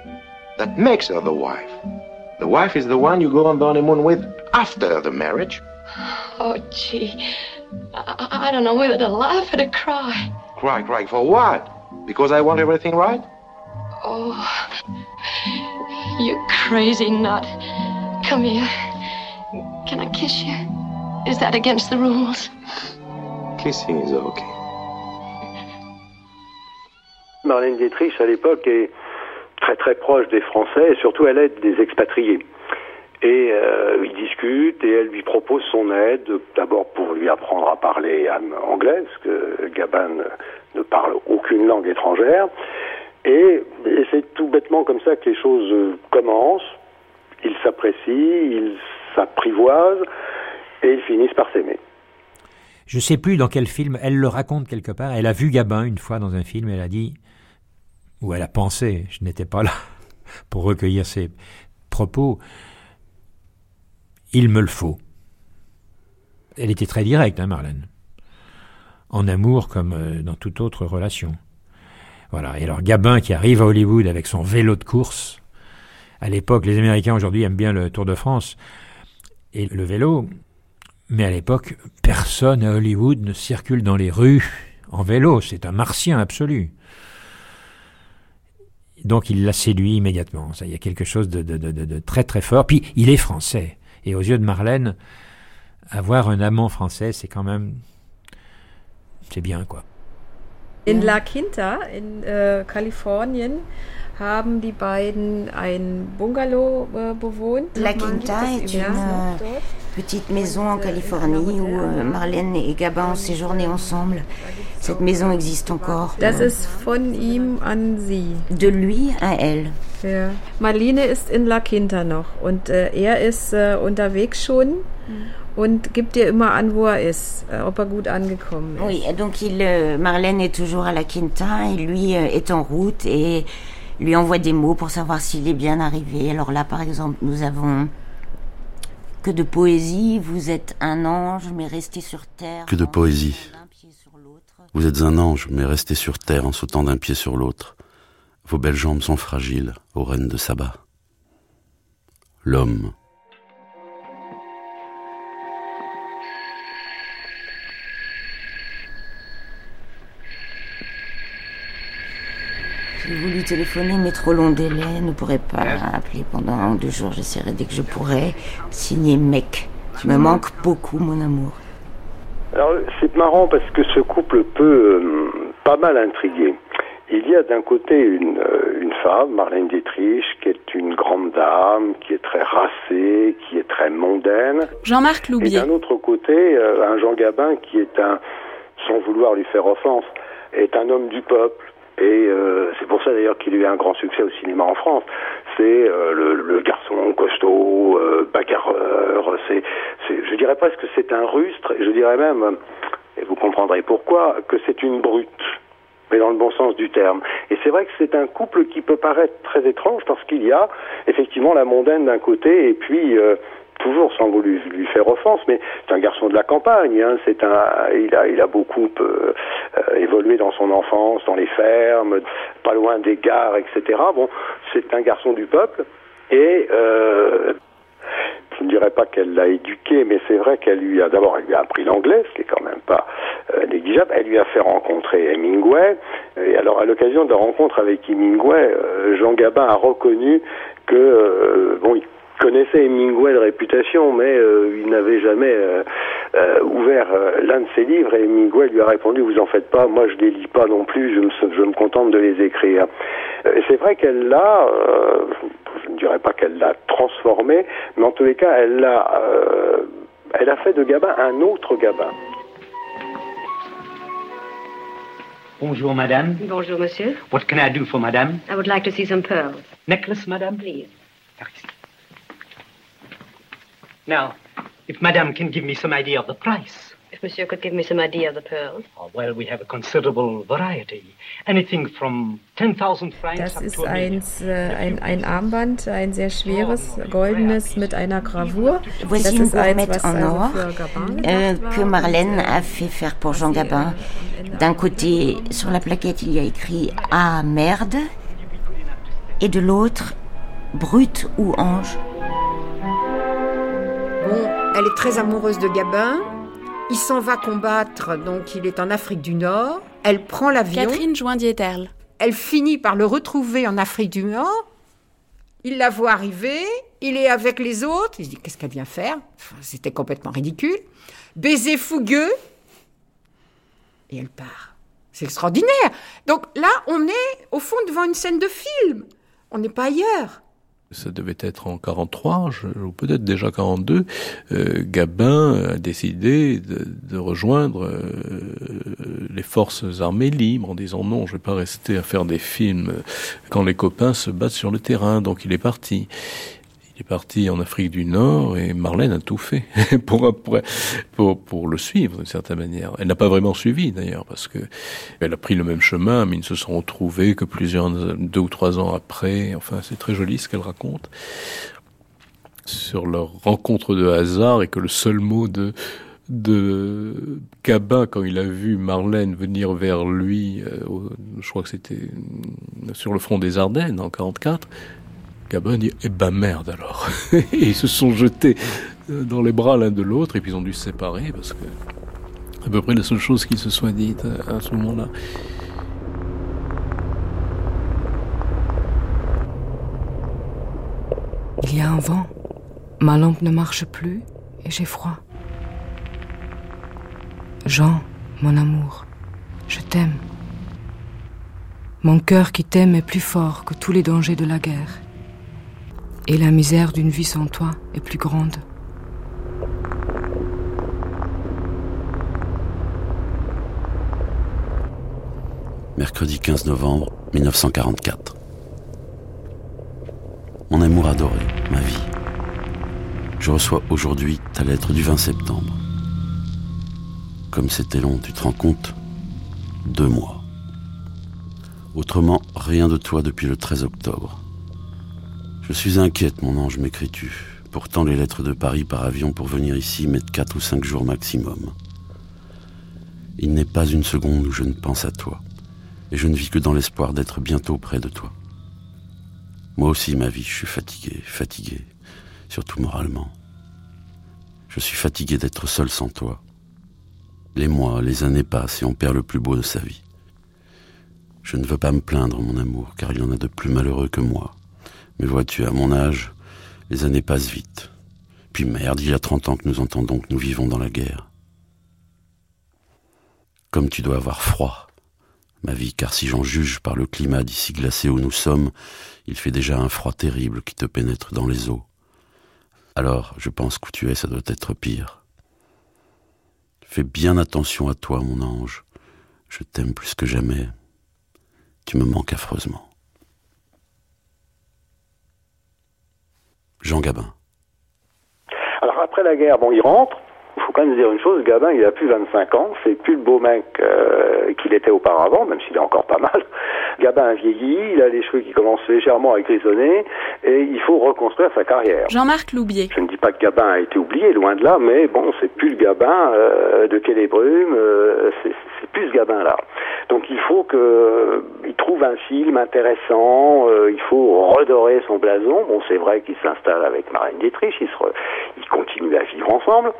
That makes her the wife. The wife is the one you go on the honeymoon with after the marriage. Oh, gee. I, I don't know whether to laugh or to cry. Cry, cry, for what? Because I want everything right? Oh, you crazy nut. Come here. Can I kiss you? Is that against the rules? Kissing is okay. Marlène Dietrich, à l'époque, est très très proche des Français et surtout elle aide des expatriés. Et euh, ils discutent et elle lui propose son aide, d'abord pour lui apprendre à parler anglais, parce que Gabin ne, ne parle aucune langue étrangère. Et, et c'est tout bêtement comme ça que les choses euh, commencent. Ils s'apprécient, ils s'apprivoisent et ils finissent par s'aimer. Je sais plus dans quel film, elle le raconte quelque part. Elle a vu Gabin une fois dans un film, elle a dit, ou elle a pensé, je n'étais pas là pour recueillir ses propos, il me le faut. Elle était très directe, hein, Marlène. En amour comme euh, dans toute autre relation. Voilà. Et alors Gabin qui arrive à Hollywood avec son vélo de course. À l'époque, les Américains aujourd'hui aiment bien le Tour de France et le vélo. Mais à l'époque, personne à Hollywood ne circule dans les rues en vélo. C'est un martien absolu. Donc il l'a séduit immédiatement. Ça, il y a quelque chose de, très très fort. Puis il est français. Et aux yeux de Marlène, avoir un amant français, c'est quand même... C'est bien, quoi. In La Quinta, in äh, Kalifornien, haben die beiden ein Bungalow äh, bewohnt. La Quinta est une euh, petite maison en Californie où euh, Marlène et Gabin ont séjourné ensemble. Cette maison existe encore. Das ist von ihm an sie. De lui à elle. Ja. Marlene ist in La Quinta noch und äh, er ist äh, unterwegs schon. und gibt dir immer an, wo er ist, äh, ob er gut angekommen ist. Oui, donc il, euh, Marlène est toujours à la Quinta et lui euh, est en route et lui envoie des mots pour savoir s'il est bien arrivé. Alors là, par exemple, nous avons que de poésie, vous êtes un ange, mais restez sur terre. Que de poésie. Vous êtes un ange, mais restez sur terre en sautant d'un pied sur l'autre. Vos belles jambes sont fragiles, aux reines de sabbat. L'homme, J'ai voulu téléphoner, mais trop long délai. Ne pourrais pas appeler pendant un ou deux jours. J'essaierai dès que je pourrai. Signé mec. Tu me manques beaucoup, mon amour. Alors, c'est marrant parce que ce couple peut euh, pas mal intriguer. Il y a d'un côté une, euh, une femme, Marlène Dietrich, qui est une grande dame, qui est très racée, qui est très mondaine. Jean-Marc Loubier. Et d'un autre côté, euh, un Jean Gabin qui est un, sans vouloir lui faire offense, est un homme du peuple. Et euh, c'est pour ça d'ailleurs qu'il a eu un grand succès au cinéma en France. C'est euh, le, le, garçon costaud, euh. C'est, je dirais presque que c'est un rustre. Je dirais même, et vous comprendrez pourquoi, que c'est une brute mais dans le bon sens du terme. Et c'est vrai que c'est un couple qui peut paraître très étrange parce qu'il y a effectivement la mondaine d'un côté et puis euh, toujours sans lui, lui faire offense, mais c'est un garçon de la campagne. Hein, c'est un, il a, il a beaucoup euh, euh, évolué dans son enfance, dans les fermes, pas loin des gares, etc. Bon, c'est un garçon du peuple et euh, je ne dirais pas qu'elle l'a éduqué, mais c'est vrai qu'elle lui a d'abord elle lui a appris l'anglais, ce qui est quand même pas euh, négligeable. Elle lui a fait rencontrer Hemingway. Et alors à l'occasion de la rencontre avec Hemingway, euh, Jean Gabin a reconnu que bon, il connaissait Hemingway de réputation, mais euh, il n'avait jamais euh, euh, ouvert l'un de ses livres. Et Hemingway lui a répondu "Vous en faites pas, moi je les lis pas non plus, je me, je me contente de les écrire." Et c'est vrai qu'elle l'a, je ne dirais pas qu'elle l'a transformé, mais en tous les cas, elle l'a, elle a fait de Gabin un autre Gabin. Bonjour, madame. Bonjour, monsieur. What can I do for madame? I would like to see some pearls. Necklace, madame? Please. Now, if madame can give me some idea of the price. If monsieur could give me some idea of the pearls. Oh, well, we have a considerable variety. Anything from 10,000 francs Das up ist to a ein, äh, ein, ein Armband, ein sehr schweres, goldenes mit einer Gravur. Das ist eins, was en or euh, que. Marlène a fait faire pour Jean Gabin. D'un côté, sur la plaquette, il y a écrit Ah merde, et de l'autre, brute ou ange. Elle est très amoureuse de Gabin. Il s'en va combattre, donc il est en Afrique du Nord. Elle prend l'avion. Catherine Joindieterle. Elle finit par le retrouver en Afrique du Nord. Il la voit arriver. Il est avec les autres. Il se dit qu'est-ce qu'elle vient faire? Enfin, C'était complètement ridicule. Baiser fougueux. Et elle part. C'est extraordinaire. Donc là, on est au fond devant une scène de film. On n'est pas ailleurs. Ça devait être en 43, je- ou peut-être déjà 42, euh, Gabin a décidé de, de rejoindre euh, les forces armées libres en disant non, je vais pas rester à faire des films quand les copains se battent sur le terrain. Donc il est parti. Il est parti en Afrique du Nord et Marlène a tout fait pour, pour, le suivre d'une certaine manière. Elle n'a pas vraiment suivi d'ailleurs parce que elle a pris le même chemin, mais ils ne se sont retrouvés que plusieurs, deux ou trois ans après. Enfin, c'est très joli ce qu'elle raconte sur leur rencontre de hasard et que le seul mot de de Gabin quand il a vu Marlène venir vers lui, euh, je crois que c'était sur le front des Ardennes en 44. Gabin dit Eh ben merde alors ils se sont jetés dans les bras l'un de l'autre et puis ils ont dû se séparer parce que à peu près la seule chose qui se soit dite à ce moment-là. Il y a un vent. Ma lampe ne marche plus et j'ai froid. Jean, mon amour, je t'aime. Mon cœur qui t'aime est plus fort que tous les dangers de la guerre. Et la misère d'une vie sans toi est plus grande. Mercredi 15 novembre 1944. Mon amour adoré, ma vie. Je reçois aujourd'hui ta lettre du 20 septembre. Comme c'était long, tu te rends compte? Deux mois. Autrement, rien de toi depuis le 13 octobre. Je suis inquiète, mon ange, m'écris-tu. Pourtant, les lettres de Paris par avion pour venir ici mettent quatre ou cinq jours maximum. Il n'est pas une seconde où je ne pense à toi, et je ne vis que dans l'espoir d'être bientôt près de toi. Moi aussi, ma vie, je suis fatigué, fatigué, surtout moralement. Je suis fatigué d'être seul sans toi. Les mois, les années passent et on perd le plus beau de sa vie. Je ne veux pas me plaindre, mon amour, car il y en a de plus malheureux que moi. Mais vois-tu, à mon âge, les années passent vite. Puis merde, il y a trente ans que nous entendons que nous vivons dans la guerre. Comme tu dois avoir froid, ma vie, car si j'en juge par le climat d'ici glacé où nous sommes, il fait déjà un froid terrible qui te pénètre dans les os. Alors, je pense qu'où tu es, ça doit être pire. Fais bien attention à toi, mon ange. Je t'aime plus que jamais. Tu me manques affreusement. Jean Gabin. Alors après la guerre, bon, il rentre. Il faut quand même dire une chose, Gabin, il a plus 25 ans, c'est plus le beau mec euh, qu'il était auparavant, même s'il est encore pas mal. Gabin a vieilli, il a les cheveux qui commencent légèrement à grisonner, et il faut reconstruire sa carrière. Jean-Marc Loubier. Je ne dis pas que Gabin a été oublié, loin de là, mais bon, c'est plus le Gabin euh, de Quai des Brumes, euh, c'est plus ce Gabin-là. Donc il faut qu'il trouve un film intéressant, euh, il faut redorer son blason. Bon, c'est vrai qu'il s'installe avec Marlène Dietrich, ils, se ils continuent à vivre ensemble.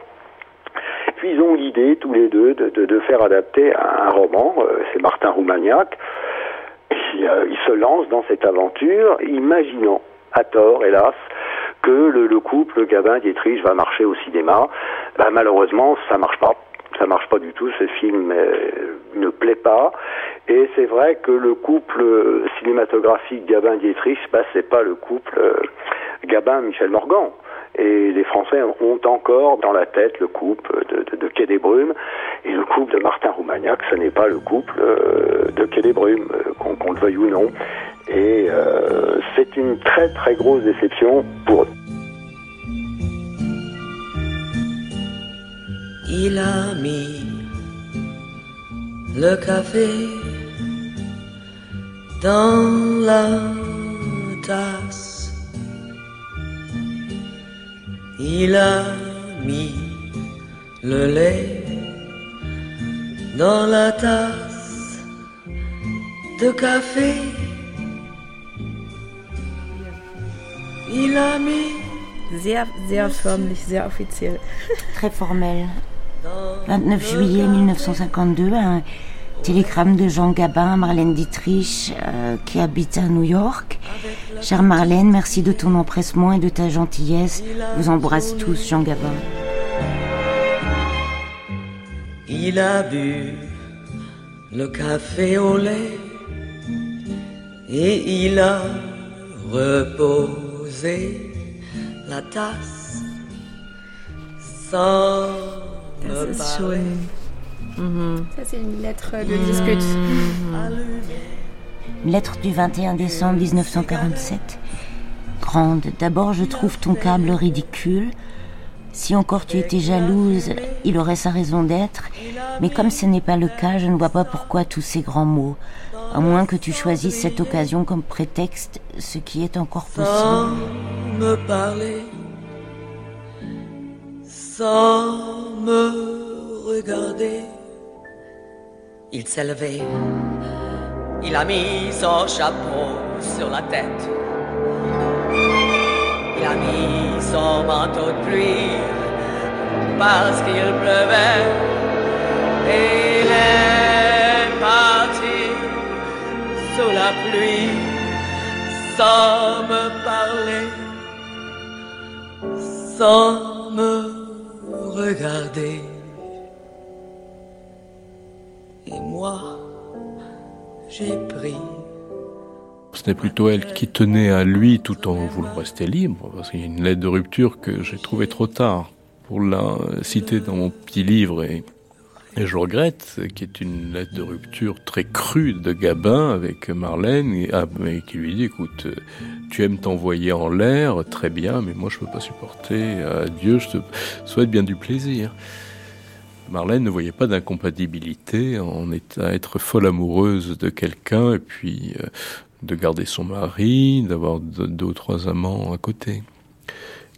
Puis ils ont l'idée, tous les deux, de, de, de, faire adapter un roman, c'est Martin Roumagnac, euh, il se lance dans cette aventure, imaginant, à tort hélas, que le, couple Gabin-Dietrich va marcher au cinéma. Ben, malheureusement, ça marche pas. Ça marche pas du tout, ce film euh, ne plaît pas. Et c'est vrai que le couple cinématographique Gabin-Dietrich, ben, c'est pas le couple euh, Gabin-Michel Morgan. Et les Français ont encore dans la tête le couple de, de, Quai des Brumes. Et le couple de Martin Roumagnac, ce n'est pas le couple euh, de Quai des Brumes, qu'on le veuille ou non. Et euh, c'est une très très grosse déception pour eux. Il a mis le café dans la tasse Il a mis le lait dans la tasse de café. Il a mis sehr, sehr förmlich, sehr offiziell. Très formel. 29 juillet 1952, un télégramme de Jean Gabin, Marlène Dietrich, euh, qui habite à New York. Chère Marlène, merci de ton empressement et de ta gentillesse. Vous embrasse tous, Jean Gabin. Il a bu le café au lait et il a reposé la tasse sans me parler. Mhm. Ça, c'est une lettre de dispute. Une lettre du 21 décembre 1947. Grande, d'abord je trouve ton câble ridicule. Si encore tu étais jalouse, il aurait sa raison d'être. Mais comme ce n'est pas le cas, je ne vois pas pourquoi tous ces grands mots. À moins que tu choisisses cette occasion comme prétexte, ce qui est encore possible. Sans me parler, sans me regarder. Il s'est levé. Il a mis son chapeau sur la tête. Il a mis son manteau de pluie parce qu'il pleuvait. Et il sous la pluie sans me parler, sans me regarder. Et moi, j'ai pris C'était plutôt elle qui tenait à lui tout en voulant rester libre, parce qu'il y a une lettre de rupture que j'ai trouvée trop tard pour la citer dans mon petit livre et, et je regrette, qui est une lettre de rupture très crue de Gabin avec Marlène, et, ah, qui lui dit, écoute, euh, tu aimes t'envoyer en l'air, très bien, mais moi je peux pas supporter, adieu, je te souhaite bien du plaisir. Marlène ne voyait pas d'incompatibilité en est- à être folle amoureuse de quelqu'un et puis euh, de garder son mari, d'avoir deux, ou trois amants à côté.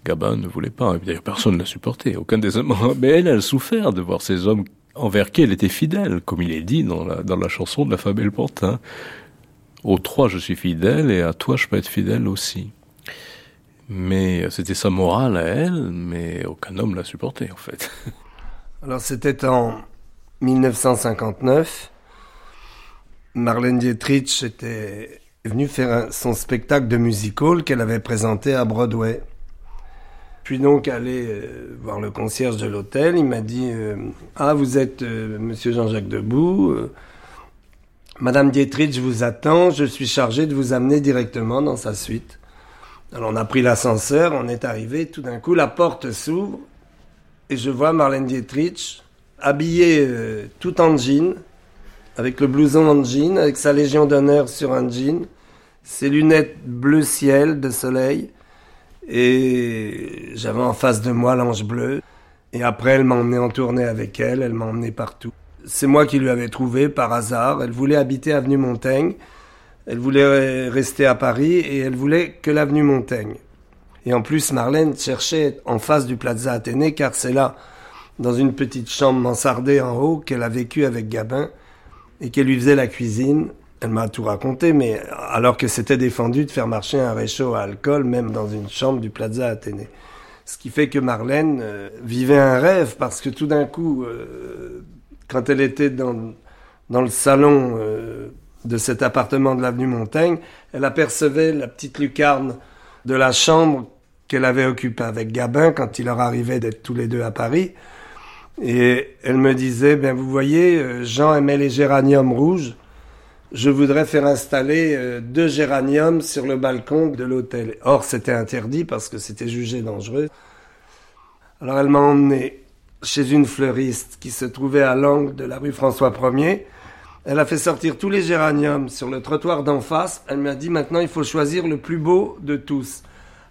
Gabin ne voulait pas, et d'ailleurs personne ne l'a supporté, aucun des amants. Mais elle, elle a souffert de voir ces hommes envers qui elle était fidèle, comme il est dit dans la, dans la chanson de la femme et le pantin. Aux trois, je suis fidèle, et à toi, je peux être fidèle aussi. Mais c'était sa morale à elle, mais aucun homme l'a supporté, en fait. Alors c'était en 1959. Marlène Dietrich était venue faire son spectacle de musical qu'elle avait présenté à Broadway. Puis donc allé euh, voir le concierge de l'hôtel, il m'a dit euh, Ah, vous êtes euh, monsieur Jean-Jacques Debout. euh, Madame Dietrich vous attend, je suis chargé de vous amener directement dans sa suite. Alors on a pris l'ascenseur, on est arrivé, tout d'un coup la porte s'ouvre et je vois Marlène Dietrich habillée tout en jean, avec le blouson en jean, avec sa légion d'honneur sur un jean, ses lunettes bleu ciel de soleil, et j'avais en face de moi l'ange bleu. Et après, elle m'a emmené en tournée avec elle, elle m'a emmené partout. C'est moi qui lui avais trouvé par hasard. Elle voulait habiter avenue Montaigne, elle voulait rester à Paris et elle voulait que l'avenue Montaigne. Et en plus, Marlène cherchait en face du Plaza Athénée, car c'est là, dans une petite chambre mansardée en haut, qu'elle a vécu avec Gabin et qu'elle lui faisait la cuisine. Elle m'a tout raconté, mais alors que c'était défendu de faire marcher un réchaud à alcool, même dans une chambre du Plaza Athénée. Ce qui fait que Marlène euh, vivait un rêve, parce que tout d'un coup, euh, quand elle était dans, dans le salon euh, de cet appartement de l'avenue Montaigne, elle apercevait la petite lucarne de la chambre qu'elle avait occupée avec Gabin quand il leur arrivait d'être tous les deux à Paris. Et elle me disait, bien vous voyez, Jean aimait les géraniums rouges. Je voudrais faire installer euh, deux géraniums sur le balcon de l'hôtel. Or, c'était interdit parce que c'était jugé dangereux. Alors, elle m'a emmené chez une fleuriste qui se trouvait à l'angle de la rue François 1er. Elle a fait sortir tous les géraniums sur le trottoir d'en face. Elle m'a dit maintenant il faut choisir le plus beau de tous.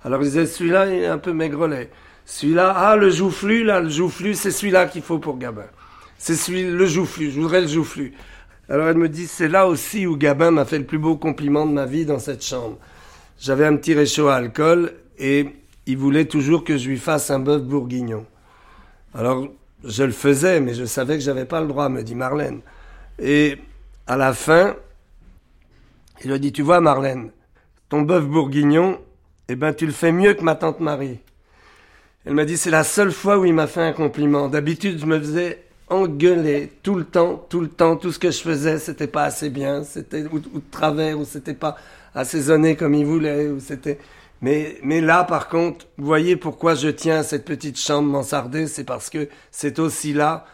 Alors je disais celui-là il est un peu maigrelet. Celui-là, ah le joufflu, là le joufflu, c'est celui-là qu'il faut pour Gabin. C'est celui le joufflu, je voudrais le joufflu. Alors elle me dit c'est là aussi où Gabin m'a fait le plus beau compliment de ma vie dans cette chambre. J'avais un petit réchaud à alcool et il voulait toujours que je lui fasse un bœuf bourguignon. Alors je le faisais, mais je savais que j'avais pas le droit, me dit Marlène. Et à la fin, il a dit, tu vois Marlène, ton bœuf bourguignon, eh ben tu le fais mieux que ma tante Marie. Elle m'a dit, c'est la seule fois où il m'a fait un compliment. D'habitude, je me faisais engueuler tout le temps, tout le temps. Tout ce que je faisais, c'était pas assez bien, c'était ou, ou de travers, ou c'était pas assaisonné comme il voulait, ou c'était... Mais, mais là, par contre, vous voyez pourquoi je tiens à cette petite chambre mansardée, c'est parce que c'est aussi là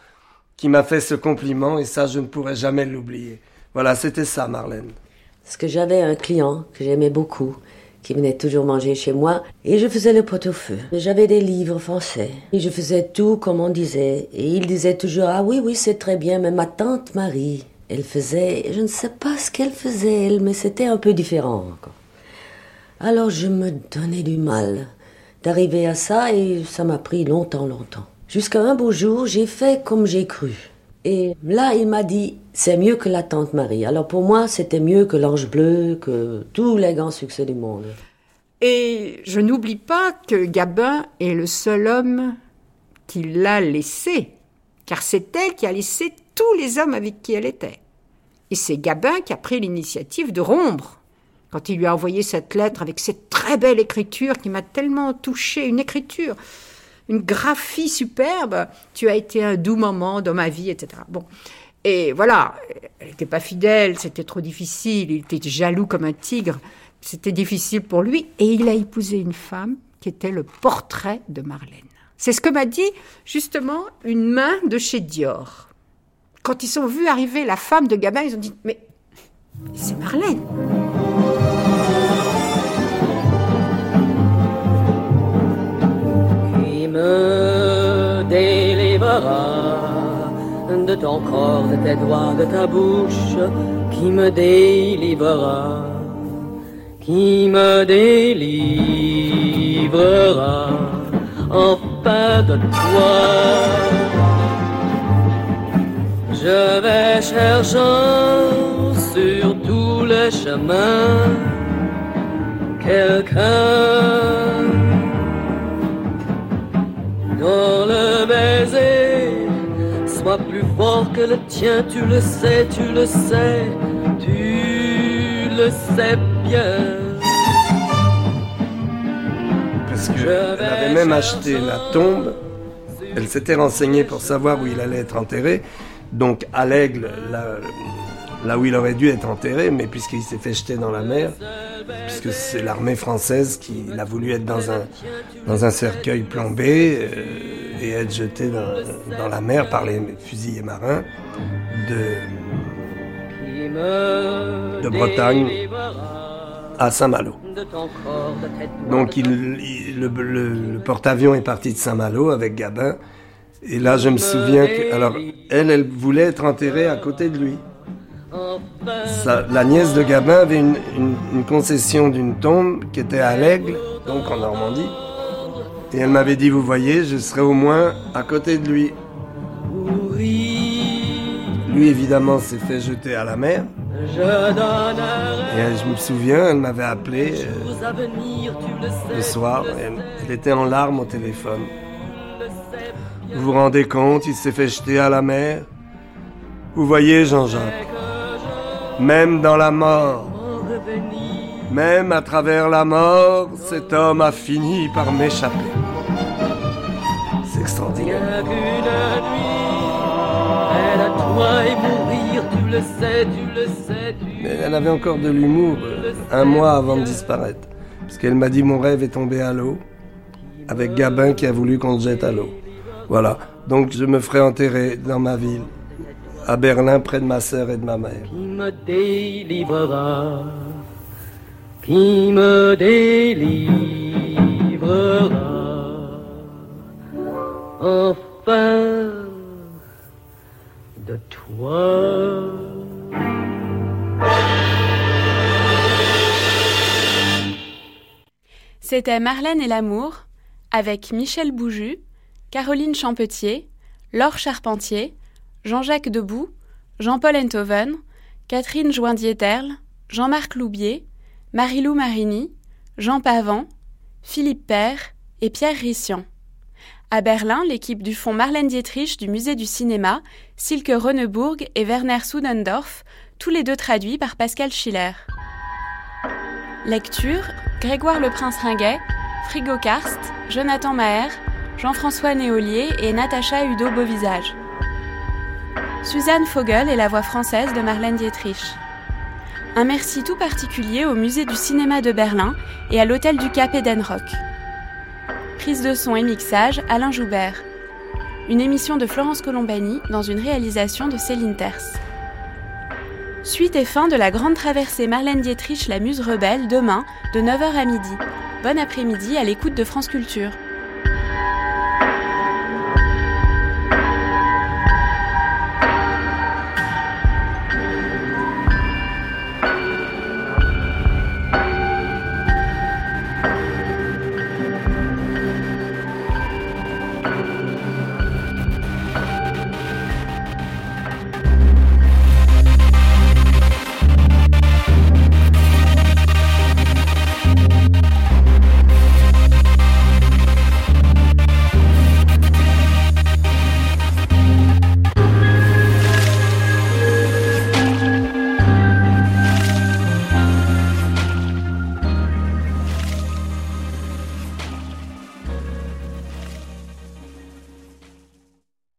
qui m'a fait ce compliment et ça, je ne pourrai jamais l'oublier. Voilà, c'était ça, Marlène. Parce que j'avais un client que j'aimais beaucoup, qui venait toujours manger chez moi, et je faisais le pot-au-feu. J'avais des livres français, et je faisais tout comme on disait. Et il disait toujours, ah oui, oui, c'est très bien, mais ma tante Marie, elle faisait, je ne sais pas ce qu'elle faisait, elle, mais c'était un peu différent. quoi. Alors je me donnais du mal d'arriver à ça, et ça m'a pris longtemps, longtemps. Jusqu'à un beau jour, j'ai fait comme j'ai cru. Et là, il m'a dit, c'est mieux que la tante Marie. Alors pour moi, c'était mieux que l'ange bleu, que tous les grands succès du monde. Et je n'oublie pas que Gabin est le seul homme qui l'a laissé car c'est elle qui a laissé tous les hommes avec qui elle était. Et c'est Gabin qui a pris l'initiative de rompre. Quand il lui a envoyé cette lettre avec cette très belle écriture qui m'a tellement touchée, une écriture, une graphie superbe, tu as été un doux moment dans ma vie, etc. Bon. Et voilà, elle n'était pas fidèle, c'était trop difficile, il était jaloux comme un tigre, c'était difficile pour lui, et il a épousé une femme qui était le portrait de Marlène. C'est ce que m'a dit justement une main de chez Dior. Quand ils ont vu arriver la femme de Gabin, ils ont dit Mais c'est Marlène me délivrera de ton corps, de tes doigts, de ta bouche, qui me délivrera, qui me délivrera enfin de toi. Je vais cherchant sur tous les chemins quelqu'un dont le baiser soit plus fort que le tien, tu le sais, tu le sais, tu le sais bien. Parce qu'elle avait même acheté la tombe. Elle s'était renseignée pour savoir où il allait être enterré. Donc à l'aigle, là, là où il aurait dû être enterré, mais puisqu'il s'est fait jeter dans la mer, puisque c'est l'armée française qui l'a voulu être dans un, dans un cercueil plombé euh, et être jeté dans, la mer par les fusiliers marins de, de Bretagne à Saint-Malo. Donc il, il, le, le, le porte-avions est parti de Saint-Malo avec Gabin. Et là, je me souviens que, alors, elle, elle voulait être enterrée à côté de lui. La nièce de Gabin avait une concession d'une tombe qui était à l'Aigle, donc en Normandie. Et elle m'avait dit, vous voyez, je serai au moins à côté de lui. Lui, évidemment, s'est fait jeter à la mer. Et je me souviens, elle m'avait appelé euh, le soir. Elle, elle était en larmes au téléphone. Vous vous rendez compte, il s'est fait jeter à la mer Vous voyez, Jean-Jacques, même dans la mort, même à travers la mort, cet homme a fini par m'échapper. C'est extraordinaire. Mais elle avait encore de l'humour un mois avant de disparaître. Parce qu'elle m'a dit mon rêve est tombé à l'eau, avec Gabin qui a voulu qu'on se jette à l'eau. Voilà. Donc je me ferai enterrer dans ma ville, à Berlin, près de ma sœur et de ma mère. Qui me délivrera, qui me délivrera, enfin de toi. C'était Marlène et l'amour avec Michel Bouju, Caroline Champetier, Laure Charpentier, Jean-Jacques Debout, Jean-Paul Enthoven, Catherine Joindier-Terle, Jean-Marc Loubier, Marilou Marini, Jean Pavant, Philippe Père et Pierre Rissian. À Berlin, l'équipe du fonds Marlène Dietrich du Musée du cinéma, Silke Ronneburg et Werner Sudendorf, tous les deux traduits par Pascal Schiller. Lecture Grégoire Le Prince Ringuet, Frigo Karst, Jonathan Maher, Jean-François Néolier et Natacha Udo Beauvisage. Suzanne Fogel est la voix française de Marlène Dietrich. Un merci tout particulier au Musée du cinéma de Berlin et à l'Hôtel du Cap Edenrock. Prise de son et mixage Alain Joubert. Une émission de Florence Colombani dans une réalisation de Céline Terce. Suite et fin de la grande traversée Marlène Dietrich La Muse Rebelle demain de 9h à midi. Bon après-midi à l'écoute de France Culture.